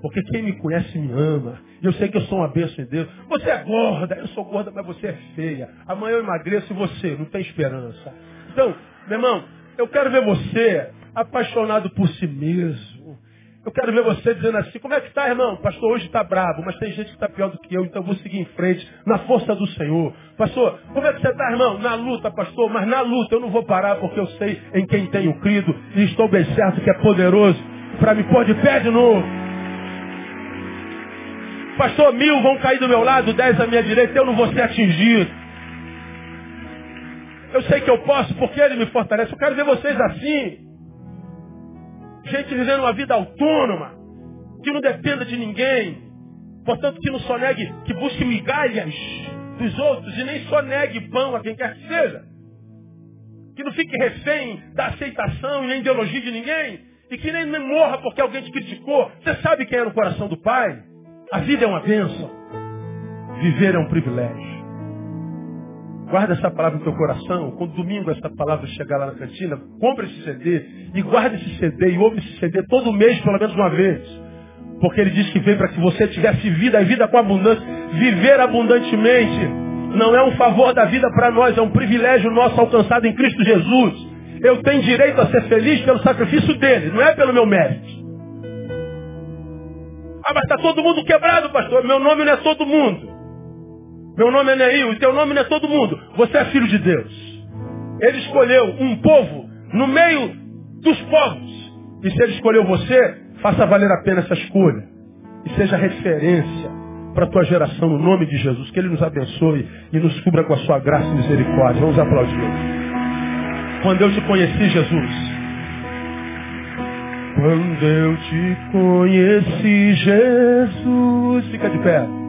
Porque quem me conhece me ama. E eu sei que eu sou uma bênção em Deus. Você é gorda, eu sou gorda, mas você é feia. Amanhã eu emagreço e você não tem esperança. Então, meu irmão, eu quero ver você apaixonado por si mesmo. Eu quero ver você dizendo assim, como é que está, irmão? Pastor, hoje está bravo, mas tem gente que está pior do que eu, então eu vou seguir em frente, na força do Senhor. Pastor, como é que você está, irmão? Na luta, pastor, mas na luta eu não vou parar porque eu sei em quem tenho crido e estou bem certo que é poderoso para me pôr de pé de novo. Pastor, mil vão cair do meu lado, dez à minha direita, eu não vou ser atingido. Eu sei que eu posso porque Ele me fortalece. Eu quero ver vocês assim. Gente vivendo uma vida autônoma, que não dependa de ninguém. Portanto, que não só negue, que busque migalhas dos outros e nem só negue pão a quem quer que seja. Que não fique refém da aceitação e ideologia de ninguém. E que nem morra porque alguém te criticou. Você sabe quem é no coração do Pai? A vida é uma bênção. Viver é um privilégio. Guarda essa palavra no teu coração. Quando domingo essa palavra chegar lá na cantina, compra esse CD e guarda esse CD e ouve esse CD todo mês, pelo menos uma vez. Porque ele diz que veio para que você tivesse vida e vida com abundância. Viver abundantemente não é um favor da vida para nós, é um privilégio nosso alcançado em Cristo Jesus. Eu tenho direito a ser feliz pelo sacrifício dele, não é pelo meu mérito. Ah, mas está todo mundo quebrado, pastor. Meu nome não é todo mundo. Meu nome é Neil, e teu nome não é todo mundo. Você é filho de Deus. Ele escolheu um povo no meio dos povos. E se ele escolheu você, faça valer a pena essa escolha. E seja referência para a tua geração no nome de Jesus. Que Ele nos abençoe e nos cubra com a sua graça e misericórdia. Vamos aplaudir. Quando eu te conheci, Jesus. Quando eu te conheci, Jesus. Fica de pé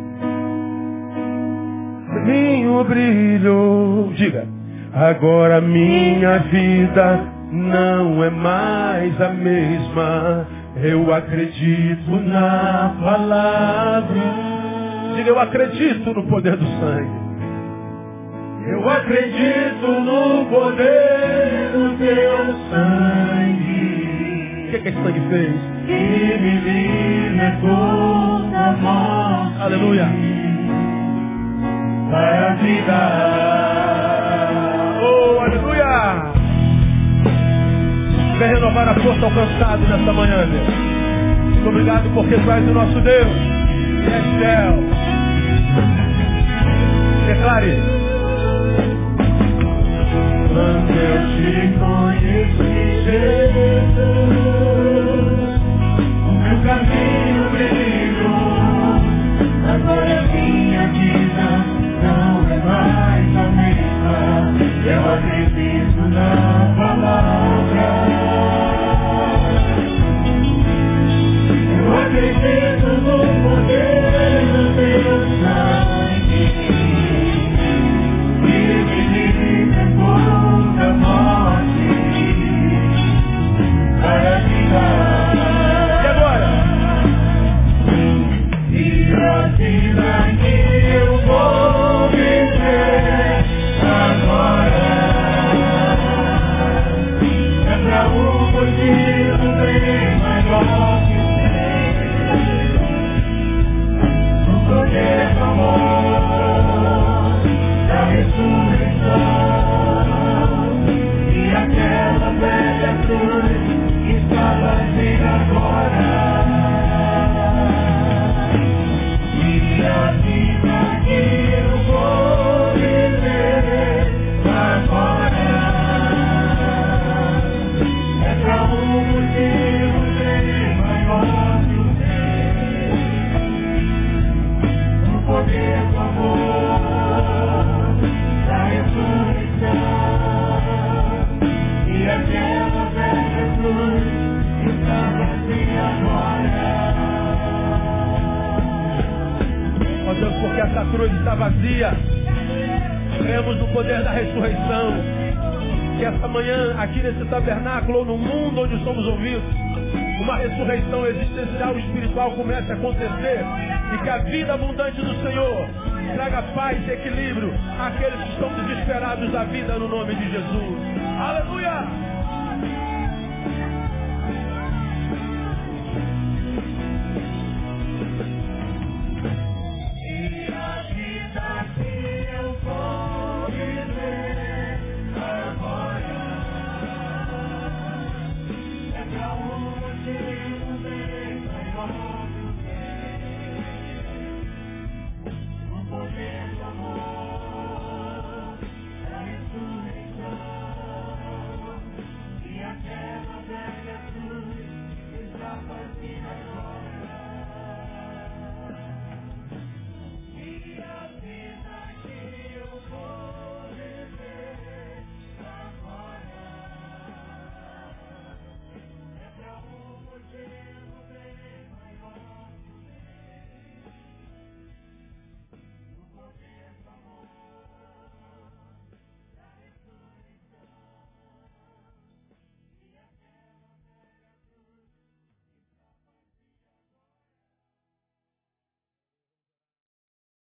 minho brilho. Diga, agora minha vida não é mais a mesma. Eu acredito na palavra. Diga, eu acredito no poder do sangue. Eu acredito no poder do teu sangue. O que, que esse sangue fez? Que me libertou da morte. Aleluia para vida. Oh, aleluia! Vem renovar a força alcançada nesta manhã, Deus. Muito obrigado porque tu és o nosso Deus. És céu. Declare. Quando eu te conheci, Jesus, o meu caminho brilhou, agora minha mesma. Eu acredito essa acontecer e que a vida abundante do Senhor traga paz e equilíbrio àqueles que estão desesperados da vida no nome de Jesus. Aleluia!